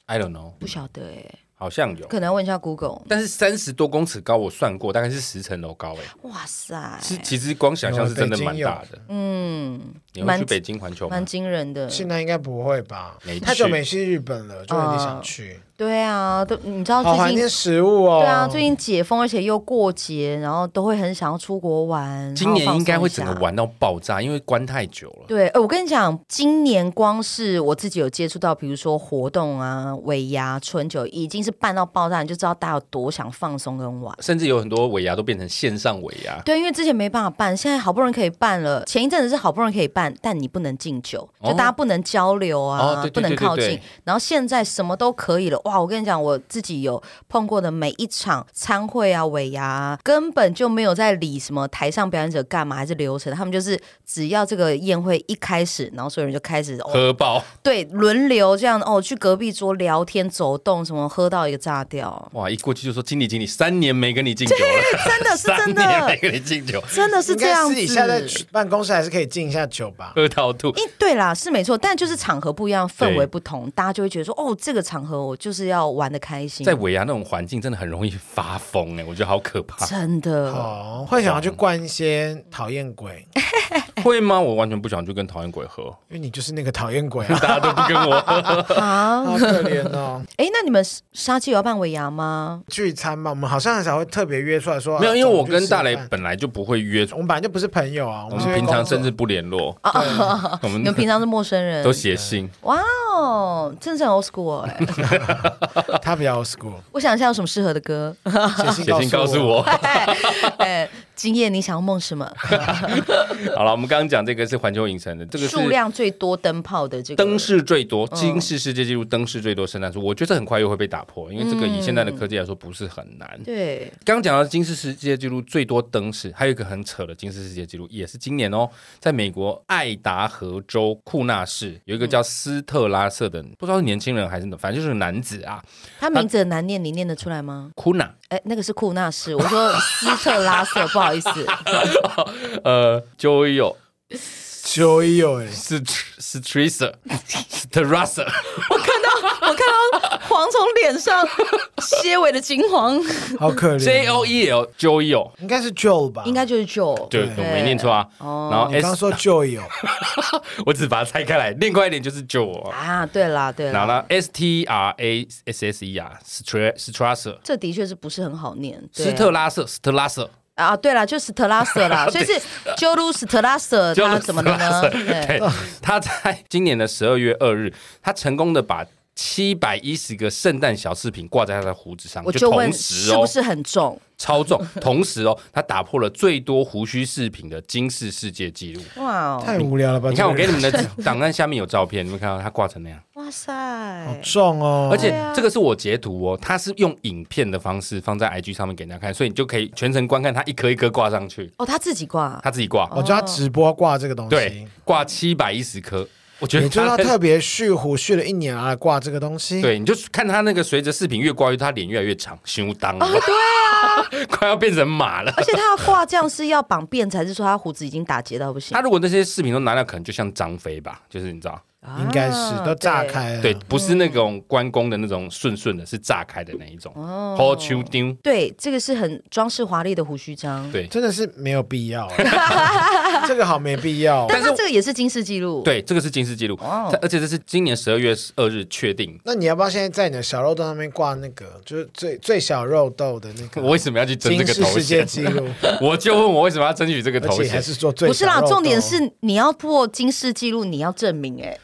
？I don't know，不晓得哎。好像有，可能要问一下 Google。但是三十多公尺高，我算过，大概是十层楼高哎。哇塞！是，其实光想象是真的蛮大的。嗯，你们去北京环球？蛮惊人的。现在应该不会吧？太久没去日本了，就有点想去。对啊，都你知道最近好怀念食物哦。对啊，最近解封，而且又过节，然后都会很想要出国玩。今年应该会整个玩到爆炸，因为关太久了。对，我跟你讲，今年光是我自己有接触到，比如说活动啊、尾牙、春酒，已经是办到爆炸，你就知道大家有多想放松跟玩。甚至有很多尾牙都变成线上尾牙。对，因为之前没办法办，现在好不容易可以办了。前一阵子是好不容易可以办，但你不能敬酒，就大家不能交流啊，不能靠近。然后现在什么都可以了，哇！我跟你讲，我。自己有碰过的每一场参会啊、尾牙啊，根本就没有在理什么台上表演者干嘛还是流程，他们就是只要这个宴会一开始，然后所有人就开始喝爆，对，轮流这样哦，去隔壁桌聊天、走动什么，喝到一个炸掉。哇！一过去就说经理经理，三年没跟你敬酒了，真的是 真的，三年没跟你敬酒，真的是这样子。私底下在办公室还是可以敬一下酒吧，喝到吐。欸，对啦，是没错，但就是场合不一样，氛围不同，大家就会觉得说，哦，这个场合我就是要玩的开心。在尾牙那种环境，真的很容易发疯哎，我觉得好可怕。真的哦，会想要去灌一些讨厌鬼，会吗？我完全不想去跟讨厌鬼喝，因为你就是那个讨厌鬼啊，大家都不跟我喝，好可怜哦。哎，那你们杀鸡有要办尾牙吗？聚餐吗？我们好像很少会特别约出来说，没有，因为我跟大雷本来就不会约，我们本来就不是朋友啊，我们平常甚至不联络，我们你们平常是陌生人，都写信。哇哦，真是很 old school 哎，他比较 old school。我想一下有什么适合的歌，写信告诉我。今夜你想要梦什么？好了，我们刚刚讲这个是环球影城的，这个数量最多灯泡的这个灯饰最多，金氏世界纪录灯饰最多圣诞树，我觉得很快又会被打破，因为这个以现在的科技来说不是很难。对，刚刚讲到金氏世界纪录最多灯饰，还有一个很扯的金氏世界纪录，也是今年哦，在美国爱达荷州库纳市有一个叫斯特拉瑟的，不知道是年轻人还是反正就是男子啊。他名字很难念，你念得出来吗？库纳，哎，那个是库纳市，我说斯特拉瑟，不好意思。呃，Joyo，Joyo，是是 Teresa，是 Teresa。我看到，我看到蝗虫脸上蝎尾的金黄，好可怜。J O E L，Joyo，应该是 Joe 吧？应该就是 Joe。对，我没念错啊。然后你刚说 Joyo，我只把它拆开来，念快一点就是 Joe 啊。对啦，对啦。然后呢，S T R A S S E 啊，Strasser，这的确是不是很好念？斯特拉瑟，斯特拉瑟。啊，对了，就是特拉瑟啦，所以是 Joe 特拉瑟，他怎么了呢？对，他在今年的十二月二日，他成功的把七百一十个圣诞小饰品挂在他的胡子上，我就问是不是很重？超重，同时哦，他打破了最多胡须饰品的金氏世界纪录。哇，太无聊了吧？你看我给你们的 档案下面有照片，你们看到他挂成那样？哇塞，好重哦！而且这个是我截图哦，他是用影片的方式放在 IG 上面给大家看，所以你就可以全程观看他一颗一颗挂上去。哦，他自己挂，他自己挂，我叫他直播挂这个东西，对，挂七百一十颗。我觉得你就要特别蓄胡蓄了一年啊挂这个东西。对，你就看他那个随着饰品越挂越，他脸越来越长，胸当哦，对啊，快要变成马了。而且他要挂这样是要绑辫，还是说他胡子已经打结到不行？他如果那些饰品都拿掉，可能就像张飞吧，就是你知道。应该是都炸开了，对，不是那种关公的那种顺顺的，是炸开的那一种。哦，好秋丁，对，这个是很装饰华丽的胡须章，对，真的是没有必要，这个好没必要。但是这个也是金氏纪录，对，这个是金氏纪录，而且这是今年十二月二日确定。那你要不要现在在你的小肉豆上面挂那个，就是最最小肉豆的那个？我为什么要去争这个头衔？世界纪录，我就问我为什么要争取这个头衔？还是做最不是啦？重点是你要破金氏纪录，你要证明哎。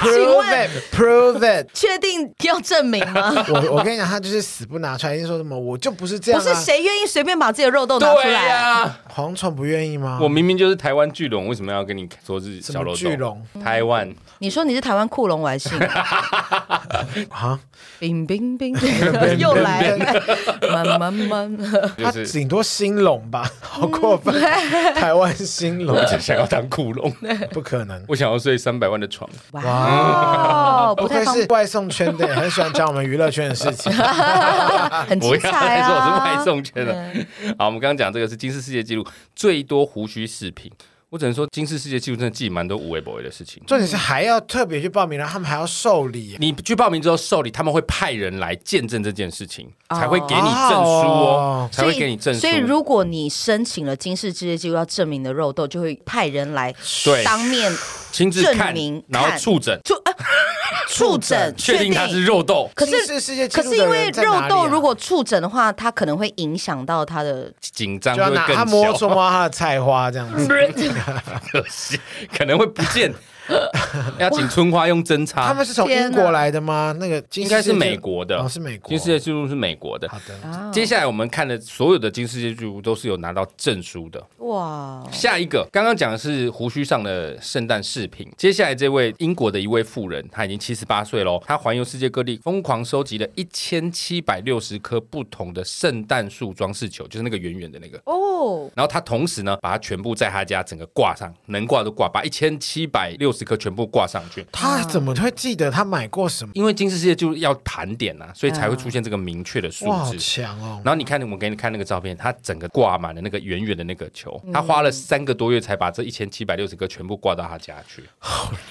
Prove it, prove it，确定要证明吗？我我跟你讲，他就是死不拿出来，就说什么我就不是这样、啊。不是谁愿意随便把自己的肉都拿出来啊？蝗虫不愿意吗？我明明就是台湾巨龙，为什么要跟你说是小肉豆？巨龙，台湾。你说你是台湾酷龙，我还信。啊？冰冰冰，又来了，慢慢慢。他顶多兴隆吧，好过分！台湾兴隆就想要当酷龙，不可能。我想要睡三百万的床。哇，不愧是外送圈的，很喜欢讲我们娱乐圈的事情，很精彩啊！说 我是外送圈的。好，我们刚刚讲这个是金氏世界纪录最多胡须饰品。我只能说，金氏世界纪录真的记蛮多无微不微的事情。重点是还要特别去报名，然后他们还要受理。你去报名之后受理，他们会派人来见证这件事情，才会给你证书哦，才会给你证书。所以，如果你申请了金氏世界纪录要证明的肉豆，就会派人来当面 亲自证明，然后触诊。触 诊确定它是肉豆，可是世界可是因为肉豆如果触诊的话，它可能会影响到它的紧张，就会更小。他摸出摸他的菜花这样子，可惜可能会不见。要请春花用针插。他们是从英国来的吗？那个应该是美国的，是美国。金世界纪录是美国的。好的。接下来我们看的所有的金世界纪录都是有拿到证书的。哇。下一个刚刚讲的是胡须上的圣诞饰品。接下来这位英国的一位妇人，她已经七十八岁喽。她环游世界各地，疯狂收集了一千七百六十颗不同的圣诞树装饰球，就是那个圆圆的那个。哦。然后她同时呢，把它全部在她家整个挂上，能挂都挂，把一千七百六十。这个全部挂上去，他怎么会记得他买过什么？因为金氏世界就要盘点呐、啊，所以才会出现这个明确的数字。好强哦！然后你看，我给你看那个照片，他整个挂满了那个圆圆的那个球，他花了三个多月才把这一千七百六十个全部挂到他家去。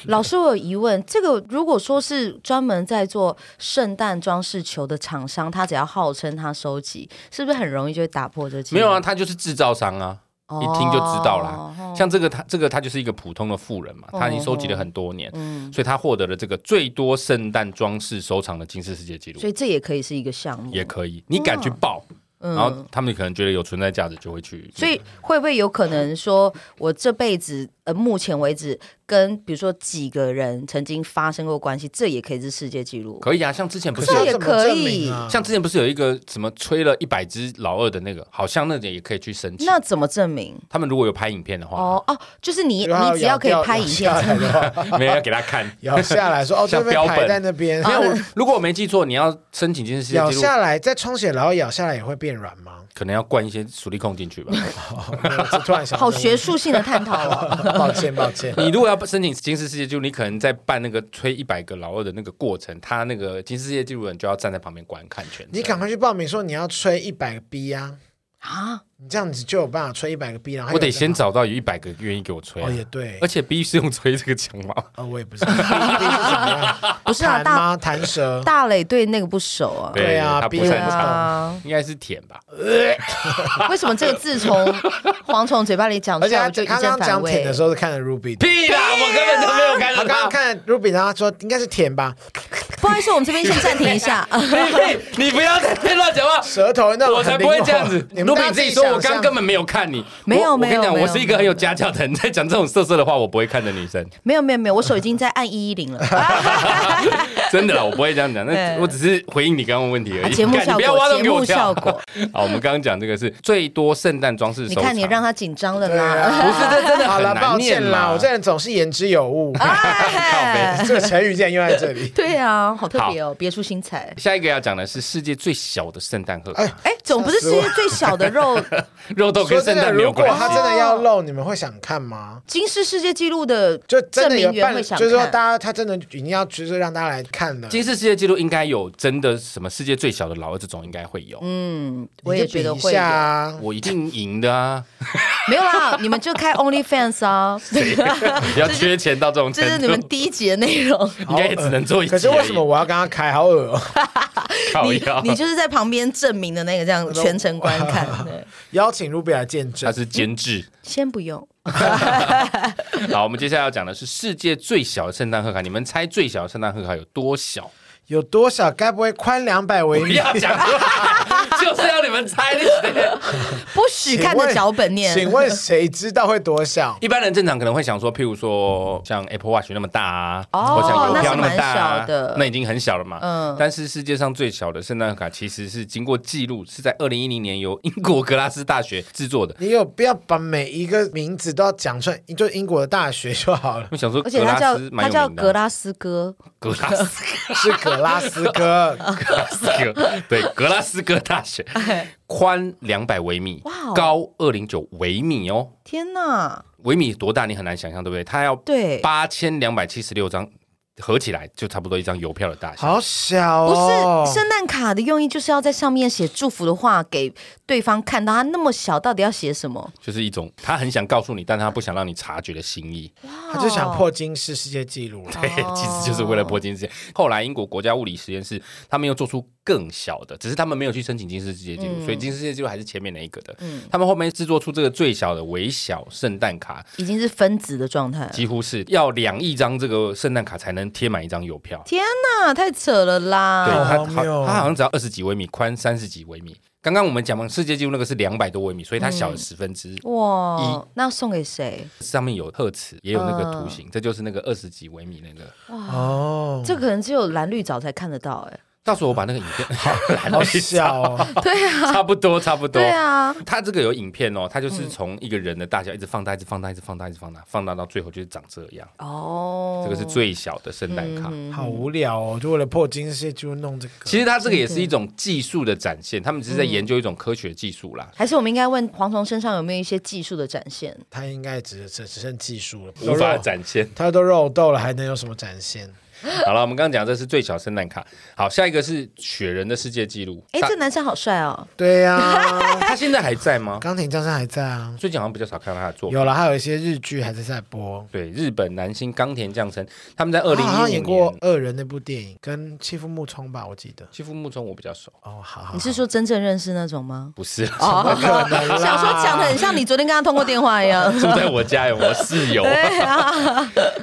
老师，我有疑问，这个如果说是专门在做圣诞装饰球的厂商，他只要号称他收集，是不是很容易就会打破这？没有啊，他就是制造商啊。一听就知道啦，像这个他这个他就是一个普通的富人嘛，他已经收集了很多年，所以他获得了这个最多圣诞装饰收藏的金氏世界纪录。所以这也可以是一个项目，也可以，你敢去报，然后他们可能觉得有存在价值，就会去。所以会不会有可能说，我这辈子呃目前为止。跟比如说几个人曾经发生过关系，这也可以是世界纪录。可以啊，像之前不是这也可以，像之前不是有一个什么吹了一百只老二的那个，好像那点也可以去申请。那怎么证明？他们如果有拍影片的话，哦哦，就是你你只要可以拍影片的话，没人要给他看，咬下来说哦，像标本在那边。没有，如果我没记错，你要申请金氏世界纪录，咬下来在充血，然后咬下来也会变软吗？可能要灌一些鼠力控进去吧。突然想，好学术性的探讨哦！抱歉抱歉，你如果要申请金氏世界纪录，你可能在办那个吹一百个老二的那个过程，他那个金氏世界纪录人就要站在旁边观看全程。你赶快去报名，说你要吹一百个 B 啊！啊，你这样子就有办法吹一百个 B，然后我得先找到有一百个愿意给我吹。哦，也对，而且 B 是用吹这个枪吗？啊，我也不知道。不是啊，弹吗？弹舌？大磊对那个不熟啊。对啊，他不擅长，应该是舔吧？为什么这个字从蝗虫嘴巴里讲出来就一阵反胃？刚刚讲舔的时候是看着 Ruby。屁啦，我根本就没有看到。他刚刚看 Ruby，然后说应该是舔吧。不好意思，我们这边先暂停一下。你不要在这乱讲话，舌头那我才不会这样子。卢比自己说，我刚根本没有看你。没有没有，我跟你讲，我是一个很有家教的人，在讲这种色色的话，我不会看的女生。没有没有没有，我手已经在按一一零了。真的，我不会这样讲。那我只是回应你刚刚问题而已。节目 效果，节目效果。好，我们刚刚讲这个是最多圣诞装饰。你看你让他紧张了啦。不是，这真的好了，抱歉啦，我这人总是言之有物。这个成语竟然用在这里。对啊，好特别哦，别出心裁。下一个要讲的是世界最小的圣诞贺卡。哎，总不是世界最小的肉肉豆跟圣诞没有关系。如果他真的要露，你们会想看吗？金氏世界纪录的就真的有办，就是说大家他真的已经要就是让大家来看了。金氏世界纪录应该有真的什么世界最小的老二这种应该会有。嗯，我也觉得会。啊，我一定赢的啊。没有啦，你们就开 OnlyFans 啊，要缺钱到这种程度，这是你们第一集的内容，应该也只能做一集。可是为什么我要跟他开？好恶哦！你你就是在旁边证明的那个，这样全程观看，邀请卢比来见证，他是监制，先不用。好，我们接下来要讲的是世界最小的圣诞贺卡，你们猜最小的圣诞贺卡有多小？有多少？该不会宽两百微米？不要讲，就是要你们猜的。不许看着脚本念。请问谁知道会多小？一般人正常可能会想说，譬如说像 Apple Watch 那么大啊，哦，或像邮票那么大啊，那已经很小了嘛。嗯。但是世界上最小的圣诞卡其实是经过记录，是在二零一零年由英国格拉斯大学制作的。你有必要把每一个名字都要讲出来？就英国的大学就好了。我想说，而且他叫他叫格拉斯哥，格拉斯是格。格拉斯哥，格拉斯哥，对，格拉斯哥大学，宽两百微米，高二零九微米哦。天哪，微米多大？你很难想象，对不对？它要对八千两百七十六张。合起来就差不多一张邮票的大小，好小哦！不是圣诞卡的用意就是要在上面写祝福的话给对方看到，它那么小，到底要写什么？就是一种他很想告诉你，但他不想让你察觉的心意。他就想破金氏世界纪录，对，其实就是为了破金氏世界。后来英国国家物理实验室他们又做出更小的，只是他们没有去申请金氏世界纪录，嗯、所以金氏世界纪录还是前面那一个的。嗯，他们后面制作出这个最小的微小圣诞卡，已经是分子的状态，几乎是要两亿张这个圣诞卡才能贴满一张邮票。天哪，太扯了啦！对，它好，它好像只要二十几微米，宽三十几微米。刚刚我们讲完世界纪录那个是两百多微米，所以它小了十分之一。哇，那要送给谁？上面有贺词，也有那个图形，呃、这就是那个二十几微米那个。哇哦，这可能只有蓝绿藻才看得到哎。到时候我把那个影片，好小哦，对啊，差不多差不多，对啊，它这个有影片哦，它就是从一个人的大小一直放大，一直放大，一直放大，一直放大，放大到最后就是长这样哦。这个是最小的圣诞卡，好无聊哦，就为了破金氏就弄这个。其实它这个也是一种技术的展现，他们只是在研究一种科学技术啦。还是我们应该问蝗虫身上有没有一些技术的展现？他应该只只只剩技术了，无法展现。他都肉豆了，还能有什么展现？好了，我们刚刚讲这是最小圣诞卡。好，下一个是雪人的世界纪录。哎，这男生好帅哦。对呀，他现在还在吗？冈田将生还在啊。最近好像比较少看到他的作品。有了，还有一些日剧还在在播。对，日本男星冈田将生，他们在二零一五年演过《恶人》那部电影，跟欺负木聪吧，我记得。欺负木聪我比较熟。哦，好好。你是说真正认识那种吗？不是，怎么可能？想说讲的很像你昨天跟他通过电话一样。住在我家有我室友。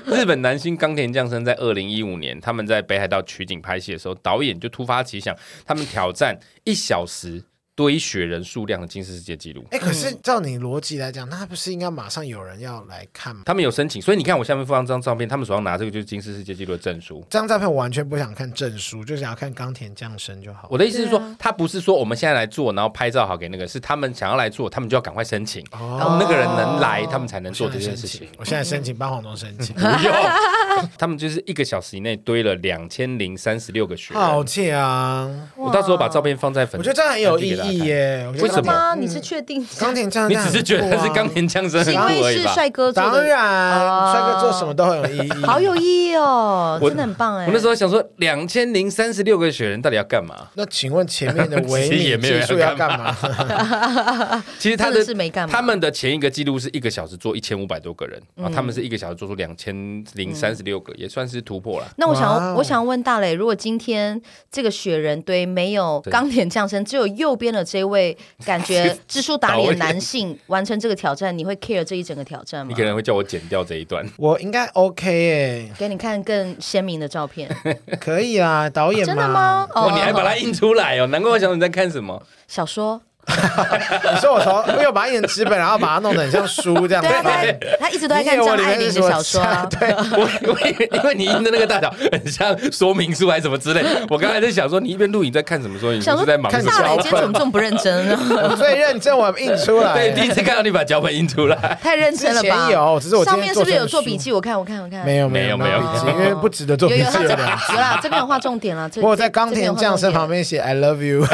日本男星冈田将生在二零一五年，他们在。北海道取景拍戏的时候，导演就突发奇想，他们挑战一小时。堆雪人数量的金氏世界纪录。哎，可是照你逻辑来讲，那不是应该马上有人要来看吗？他们有申请，所以你看我下面放张照片，他们手上拿这个就是金氏世界纪录的证书。这张照片我完全不想看证书，就想要看冈田降生就好。我的意思是说，他不是说我们现在来做，然后拍照好给那个，是他们想要来做，他们就要赶快申请，哦，那个人能来，他们才能做这件事情。我现在申请帮黄东申请，不用。他们就是一个小时以内堆了两千零三十六个雪人，好强！我到时候把照片放在粉，我觉得这样很有意义耶。为什么？你是确定冈田将生？你只是觉得是冈田将生很酷而已吧？是帅哥做的，当然，帅哥做什么都很有意义，好有意义哦，真的很棒哎！我那时候想说，两千零三十六个雪人到底要干嘛？那请问前面的维米 技术要干嘛？其实他的是没干嘛。他们的前一个记录是一个小时做一千五百多个人，然后他们是一个小时做出两千零三十六个，也算是突破了。那我想，我想问大磊，如果今天这个雪人堆没有钢铁降生，只有右边的这位，感觉。知书达理的男性完成这个挑战，你会 care 这一整个挑战吗？你可能会叫我剪掉这一段，我应该 OK 耶，给你看更鲜明的照片，可以啊，导演真的吗？哦，你还把它印出来哦，难怪我想你在看什么小说。你说我从没有把它印成纸本，然后把它弄得很像书这样。对，他一直都在看张爱玲的小说啊。对，我因为因为你印的那个大小很像说明书还是什么之类。我刚才在想说，你一边录影在看什么说明书？在忙什么？大磊今天怎么这么不认真呢？最认真，我印出来。对，第一次看到你把脚本印出来，太认真了吧？有，只是我上面是不是有做笔记？我看，我看，我看，没有，没有，没有笔记，因为不值得做笔记。有啦，这边有画重点了。我在冈田将生旁边写 I love you，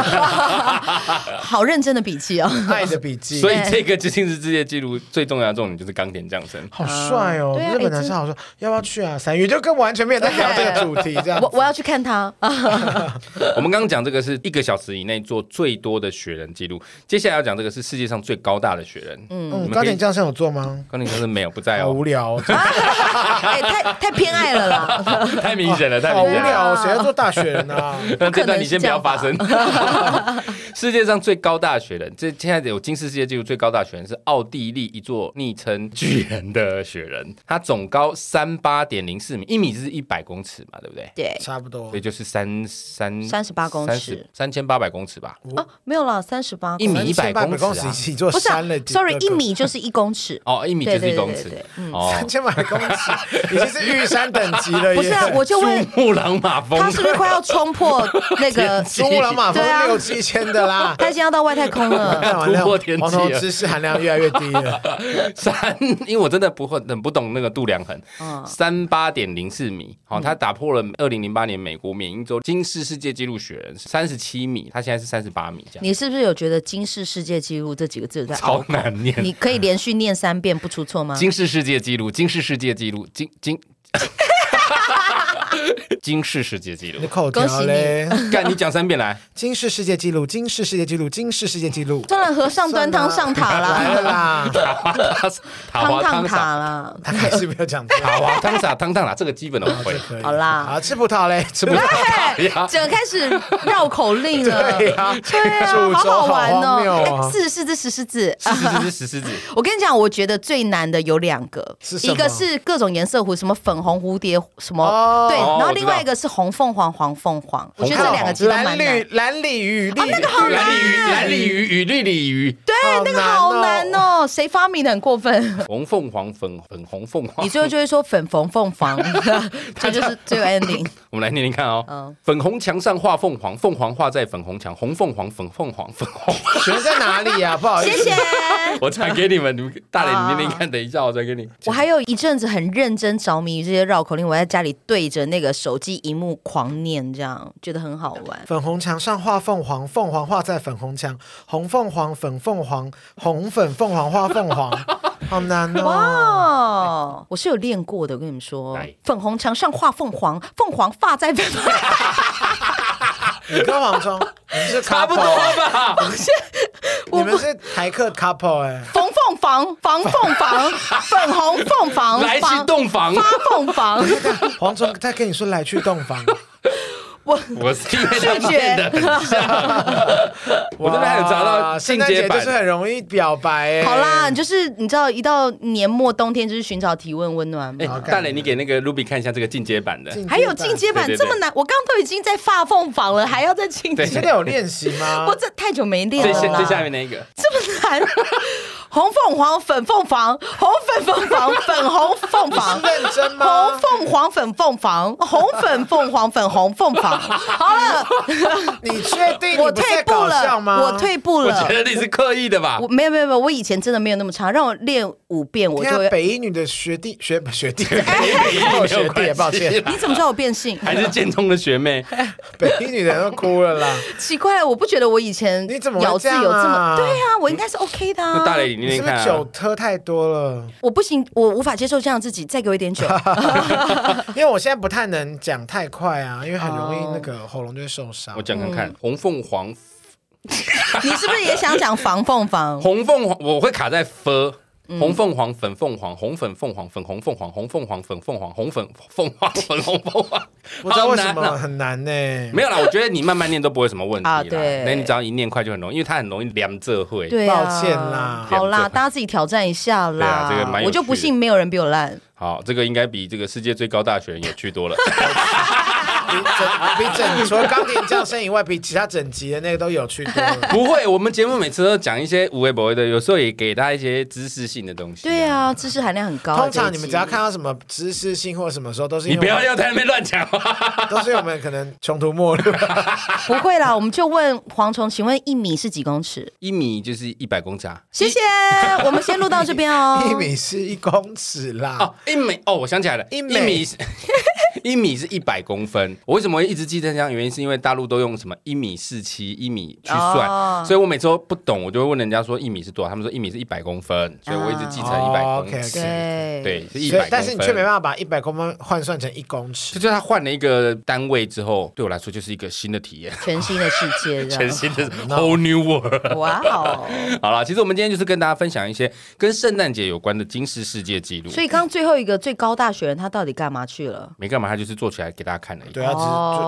好认认真的笔记哦，爱的笔记。所以这个吉尼斯世界纪录最重要的重点就是冈田将生，好帅哦！日本男生好帅，要不要去啊？三月就跟完全没有在聊这个主题这样。我我要去看他。我们刚刚讲这个是一个小时以内做最多的雪人记录，接下来要讲这个是世界上最高大的雪人。嗯，冈田将生有做吗？冈田将生没有，不在哦。无聊，哎，太太偏爱了啦，太明显了，太明显了。无聊，谁要做大雪人啊？那这段你先不要发声。世界上最高大雪人，这现在有金氏世界纪录最高大雪人是奥地利一座昵称巨人的雪人，它总高三八点零四米，一米就是一百公尺嘛，对不对？对，差不多。所以就是三三三十八公尺，三千八百公尺吧？哦，没有了，三十八，一米一百公尺，一座山了。Sorry，一米就是一公尺。哦，一米就是一公尺。哦，三千百公尺已经是玉山等级了。不是啊，我就问珠穆朗玛峰，他是不是快要冲破那个珠穆朗玛峰六七千的啦？他已经要到外太空了，突破天际了。黄知识含量越来越低了。三，因为我真的不会很不懂那个度量衡。三八点零四米，好，他打破了二零零八年美国缅因州金氏世界纪录雪人三十七米，他现在是三十八米这样。你是不是有觉得金氏世界纪录这几个字在超难念？你可以连续念三遍不出错吗？金氏世界纪录，金氏世界纪录，金金。金氏世界纪录，恭喜你！干，你讲三遍来。金氏世界纪录，金氏世界纪录，金氏世界纪录。当然和尚端汤上塔啦，来了啦！汤烫塔啦，他还是不要讲。塔滑汤洒汤烫啦，这个基本都会。好啦，好吃葡萄嘞，吃葡萄。整个开始绕口令了。对呀，好好玩哦。四十四只石狮子，四十四只石狮子。我跟你讲，我觉得最难的有两个，一个是各种颜色蝴，什么粉红蝴蝶，什么对，然后另外。一个是红凤凰，黄凤凰，我觉得这两个字都蛮难。蓝鲤蓝鲤鱼，哦，那个好难。蓝鲤鱼，蓝鲤鱼与绿鲤鱼，对，那个好难哦。谁发明的很过分？红凤凰，粉粉红凤凰。你最后就会说粉红凤凰，这就是最后 ending。我们来念念看哦。粉红墙上画凤凰，凤凰画在粉红墙，红凤凰，粉凤凰，粉红。学在哪里啊？不好意思，谢谢。我传给你们，你们大脸，你念念看。等一下，我再给你。我还有一阵子很认真着迷于这些绕口令，我在家里对着那个手机荧幕狂念，这样觉得很好玩。粉红墙上画凤凰，凤凰画在粉红墙，红凤凰，粉凤凰，红粉凤凰画凤凰，好难哦！哇，我是有练过的，我跟你们说，粉红墙上画凤凰，凤凰画在粉。你跟黄忠，你是差不多吧？你们是台客 couple 哎。房，房凤房，粉 红凤房，来去洞房，发凤房。黄忠在跟你说来去洞房。我我是因为他变得很像，我这边还有找到进阶版，就是很容易表白。好啦，就是你知道，一到年末冬天就是寻找体温温暖嘛。大磊，你给那个 Ruby 看一下这个进阶版的，还有进阶版这么难？我刚刚都已经在发凤房了，还要再进阶？现在有练习吗？我这太久没练了。最最下面那个这么难？红凤凰，粉凤凰，红粉凤凰，粉红凤凰。认真吗？红凤凰，粉凤凰，红粉凤凰，粉红凤凰。好了，你确定我退步了吗？我退步了。我觉得你是刻意的吧？没有没有没有，我以前真的没有那么差，让我练五遍我就会。北一女的学弟学学弟，北一女的学弟，抱歉。你怎么知道我变性？还是建中的学妹？北一女的人都哭了啦。奇怪，我不觉得我以前你怎么咬字有这么？对啊，我应该是 OK 的。大磊。你是不是酒喝太多了？我不行，我无法接受这样自己。再给我一点酒，因为我现在不太能讲太快啊，因为很容易那个喉咙就会受伤。我讲看看，红凤凰，你是不是也想讲防凤凰？红凤凰，我会卡在 f。红凤凰，粉凤凰，红粉凤凰，粉红凤凰，红凤凰，粉凤凰，红粉凤凰，粉红凤凰。不 知道为什么很难呢？没有啦，我觉得你慢慢念都不会什么问题啦。对，那你只要一念快就很容易，因为它很容易连这会。对，抱歉啦。好啦，大家自己挑战一下啦。这个蛮有趣。我就不信没有人比我烂。好，这个应该比这个世界最高大学有趣多了。比整比整除了冈田将生以外，比其他整集的那个都有趣多了。不会，我们节目每次都讲一些无微不微的，有时候也给他一些知识性的东西。对啊，知识含量很高。通常你们只要看到什么知识性或者什么时候，都是你不要要在那边乱讲话，都是我们可能穷途末路。不会啦，我们就问蝗虫，请问一米是几公尺？一米就是一百公尺啊。谢谢，我们先录到这边哦。一米是一公尺啦。哦，一米哦，我想起来了，一米。一米是一百公分。我为什么会一直记得这样？原因是因为大陆都用什么一米四七一米去算，哦、所以我每次都不懂，我就会问人家说一米是多少？他们说一米是一百公分，所以我一直记成一百公尺。哦、okay, okay. 对，是一百。但是你却没办法把一百公分换算成一公尺。就是他换了一个单位之后，对我来说就是一个新的体验，全新的世界，全新的 whole new world。哇哦！好了，其实我们今天就是跟大家分享一些跟圣诞节有关的金氏世界纪录。所以刚刚最后一个最高大学人他到底干嘛去了？没干嘛，他就是做起来给大家看的。对啊，就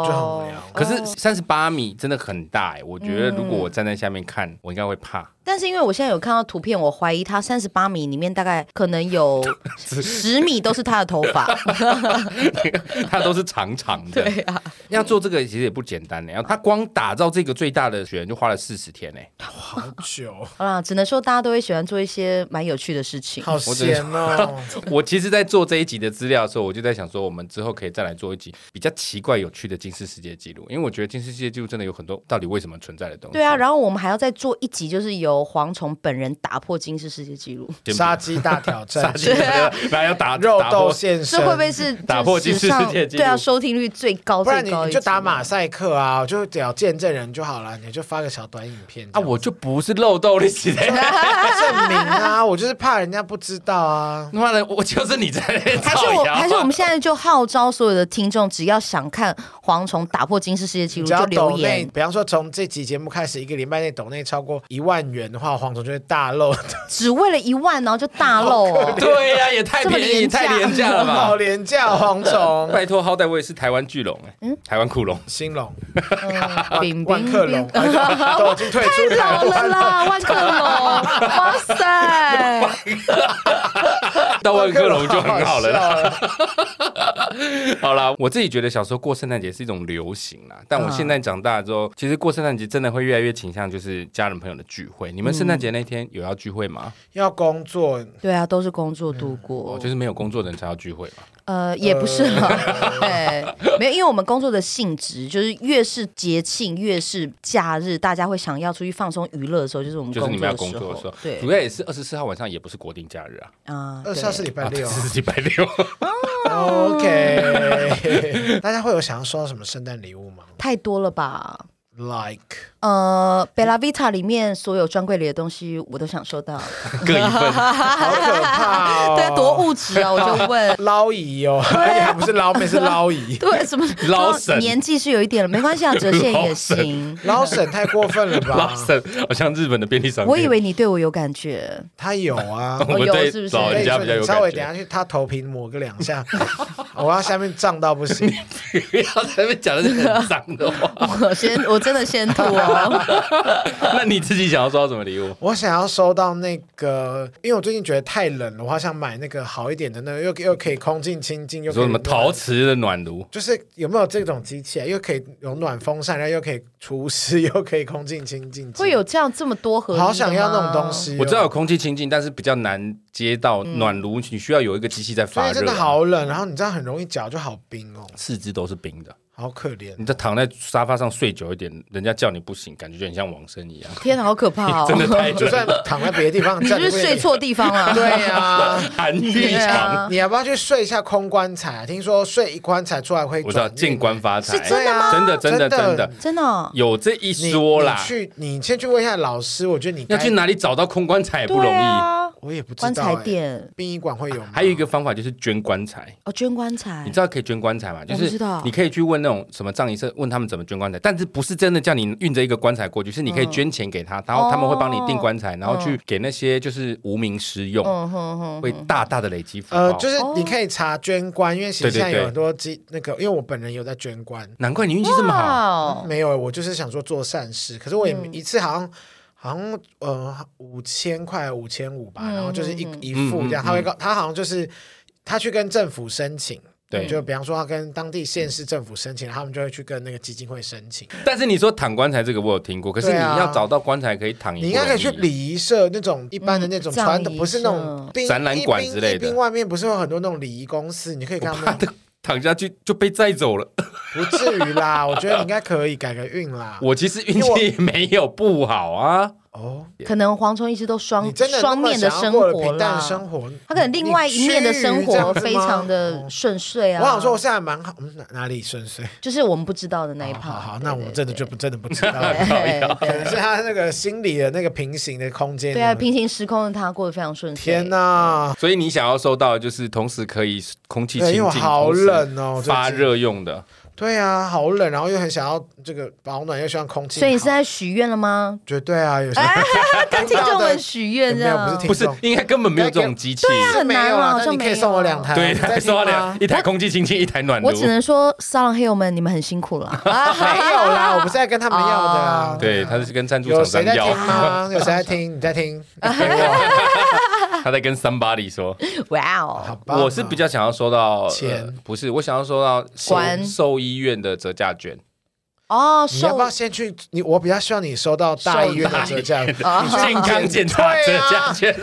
就很无聊。可是三十八米真的很大哎，我觉得如果我站在下面看，我应该会怕。但是因为我现在有看到图片，我怀疑他三十八米里面大概可能有十米都是他的头发，他都是长长的。对啊，要做这个其实也不简单呢。然后他光打造这个最大的雪人就花了四十天呢，好久。好啦，只能说大家都会喜欢做一些蛮有趣的事情。好闲哦！我其实，在做这一集的资料的时候，我就在想说，我们之后可以再来做一集比较奇怪、有趣的金氏世界纪录，因为我觉得金氏世界纪录真的有很多到底为什么存在的东西。对啊，然后我们还要再做一集，就是有。蝗虫本人打破金氏世界纪录，杀鸡大挑战，还要打肉豆现身，这会不会是打破金氏世界纪录？对啊，收听率最高，不然你就打马赛克啊，就只要见证人就好了，你就发个小短影片啊，我就不是肉豆的 证明啊，我就是怕人家不知道啊，妈的，我就是你在那还是我，还是我们现在就号召所有的听众，只要想看蝗虫打破金氏世界纪录，就留言。比方说，从这集节目开始，一个礼拜内抖内超过一万元的话，蝗虫就会大漏。只为了一万，然后就大漏。对呀，也太便宜，太廉价了吧？好廉价，蝗虫。拜托，好歹我也是台湾巨龙哎，嗯，台湾酷龙、兴龙、万客龙都已经退出台湾了啦！万客龙，哇塞，到万客龙就很好了。好了，我自己觉得小时候过圣诞节是一种流行啦，但我现在长大之后，其实过圣诞节真的会越来越倾向就是家人朋友的聚会。你们圣诞节那天有要聚会吗？要工作。对啊，都是工作度过。哦，就是没有工作的人才要聚会嘛。呃，也不是了，对，没有，因为我们工作的性质就是越是节庆，越是假日，大家会想要出去放松娱乐的时候，就是我们就是你们要工作的时候。对，主要也是二十四号晚上，也不是国定假日啊。啊，二十四号是礼拜六，是礼拜六。OK，大家会有想要收到什么圣诞礼物吗？太多了吧。Like，呃，Bella Vita 里面所有专柜里的东西我都想收到，各一份，好可怕哦！对啊，多物质啊！我就问 捞姨哦，而且还不是捞妹，是捞姨。对，什么捞婶？年纪是有一点了，没关系啊，折现也行。捞婶太过分了吧？捞婶好像日本的便利商店。我以为你对我有感觉，他有啊，我有是不是？老人家比较有感觉。稍微等下去他头皮抹个两下，我要下面胀到不行。不要在那边讲的是很脏的话。我先我。真的先吐哦！那你自己想要收到什么礼物？我想要收到那个，因为我最近觉得太冷了，我好想买那个好一点的，那个又又可以空气清净，又可以说什么陶瓷的暖炉？就是有没有这种机器啊？又可以有暖风扇，然后又可以除湿，又可以空气清净，会有这样这么多盒？好想要那种东西哦。我知道有空气清净，但是比较难接到暖炉，你需要有一个机器在发热。真的好冷，然后你知道很容易脚就好冰哦，四肢都是冰的。好可怜！你在躺在沙发上睡久一点，人家叫你不醒，感觉就很像往生一样。天啊，好可怕哦！真的太就算躺在别的地方，你是不是睡错地方了？对呀，寒浴场，你要不要去睡一下空棺材？听说睡一棺材出来会，我知道进棺发财，是真的吗？真的真的真的真的有这一说啦。你去，你先去问一下老师。我觉得你要去哪里找到空棺材也不容易。我也不知道，棺材店、殡仪馆会有吗？还有一个方法就是捐棺材哦，捐棺材，你知道可以捐棺材吗？就是你可以去问那种什么葬仪社，问他们怎么捐棺材，但是不是真的叫你运着一个棺材过去，是你可以捐钱给他，然后他们会帮你订棺材，然后去给那些就是无名尸用，会大大的累积福报。呃，就是你可以查捐棺，因为现在有很多机那个，因为我本人有在捐棺，难怪你运气这么好。没有，我就是想说做善事，可是我也一次好像。好像呃五千块五千五吧，然后就是一一副这样，他会告他好像就是他去跟政府申请，对，就比方说他跟当地县市政府申请，他们就会去跟那个基金会申请。但是你说躺棺材这个我有听过，可是你要找到棺材可以躺，你应该可以去礼仪社那种一般的那种传统，不是那种展览馆之类的，外面不是有很多那种礼仪公司，你可以看他们躺下去就被载走了，不至于啦，我觉得你应该可以改个运啦。我其实运气也没有不好啊。哦，可能蝗虫一直都双双面的生活平淡生活，他可能另外一面的生活非常的顺遂啊。我想说，我现在蛮好，哪哪里顺遂？就是我们不知道的那一趴。好，那我们真的就不真的不知 道，可能是他那个心里的那个平行的空间。对啊，平行时空的他过得非常顺遂。天哪！所以你想要收到，就是同时可以空气清净，好冷哦，发热用的。对啊，好冷，然后又很想要这个保暖，又希望空气。所以你是在许愿了吗？绝对啊，有些 跟听众们许愿 这样，不是应该根本没有这种机器，对啊，很难啊，那你可以送我两台，对，再 送我两一台空气清新，一台暖炉。我只能说，沙朗黑友们，你们很辛苦了。没有啦，我不是在跟他们要的啊。对，他是跟赞助厂商要。有谁在听吗？有谁在听？你在听？他在跟 somebody 说，哇哦，我是比较想要收到钱，不是，我想要收到兽医院的折价券。哦，你要不要先去？你我比较希望你收到大医院的折价券，健康检查折价券，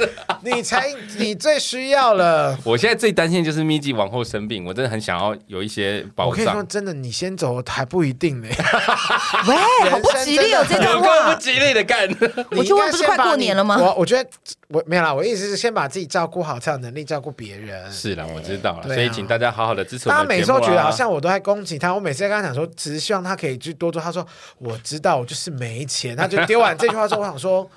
你才你最需要了。我现在最担心就是咪吉往后生病，我真的很想要有一些保障。我可以说，真的，你先走还不一定呢。喂，好不吉利哦，这段话不吉利的干。我就问，不是快过年了吗？我我觉得我没有啦，我意思是先把自己照顾好，才有能力照顾别人。是啦，我知道了，所以请大家好好的支持我。他每次都觉得好像我都在攻击他，我每次跟他讲说，只是希望他可以去。多多，他说我知道，我就是没钱。他就丢完这句话之后，我想说。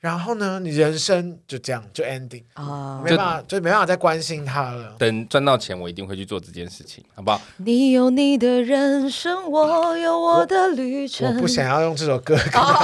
然后呢，你人生就这样就 ending 啊，没办法，就没办法再关心他了。等赚到钱，我一定会去做这件事情，好不好？你有你的人生，我有我的旅程。我不想要用这首歌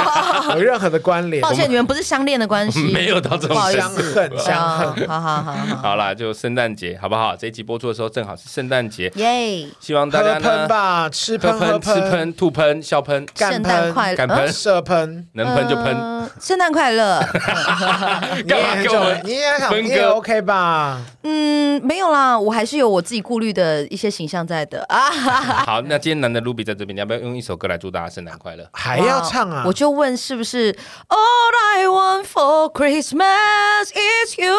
有任何的关联。抱歉，你们不是相恋的关系，没有到这种相恨相恨。好好好好，好啦，就圣诞节好不好？这一集播出的时候正好是圣诞节，耶！希望大家喷吧，吃喷喝喷，吃喷吐喷笑喷，圣诞快乐，敢喷射喷，能喷就喷，圣诞快乐。干嘛给我？你也想，你也 OK 吧？嗯，没有啦，我还是有我自己顾虑的一些形象在的啊。好，那今天难得 Ruby 在这边，你要不要用一首歌来祝大家圣诞快乐？还要唱啊？我就问是不是？All I want for Christmas is you。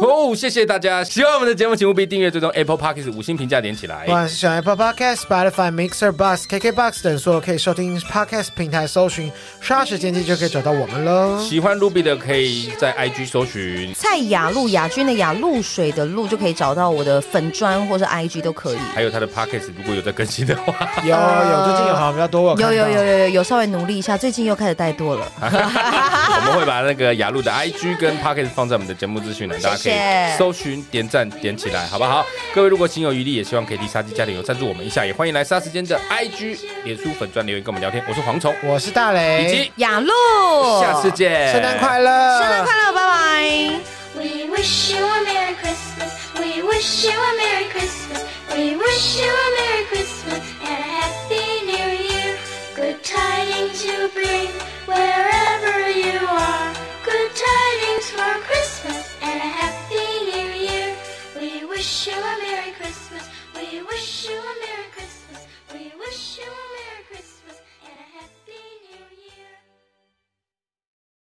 哦，谢谢大家，喜欢我们的节目，请务必订阅、最终 Apple Podcast 五星评价点起来。不管是喜欢 Apple Podcast、Spotify、Mixer、Bus、KKBox 等所有可以收听 Podcast 平台，搜寻“刷时间机”就可以找到我们喽。喜欢 Ruby 的，可以在 IG 搜寻蔡雅露雅君的雅露水的露，就可以找到我的粉砖或是 IG 都可以。还有他的 Podcast，如果有在更新的话，有有最近有好像比较多，有有有有有有稍微努力一下，最近又开始带多了。我们会把那个雅露的 IG 跟 Podcast 放在我们的节目资讯栏，大家可以搜寻、点赞、点起来，好不好？各位如果心有余力，也希望可以替杀鸡加点油赞助我们一下，也欢迎来杀时间的 IG、脸书粉砖留言跟我们聊天。我是蝗虫，我是大雷，以及雅露，下次 We wish you a merry Christmas. We wish you a merry Christmas. We wish you a merry Christmas and a happy New Year. Good tidings to bring wherever you are. Good tidings for Christmas and a happy New Year. We wish you a merry Christmas. We wish you a merry Christmas. We wish you a merry Christmas.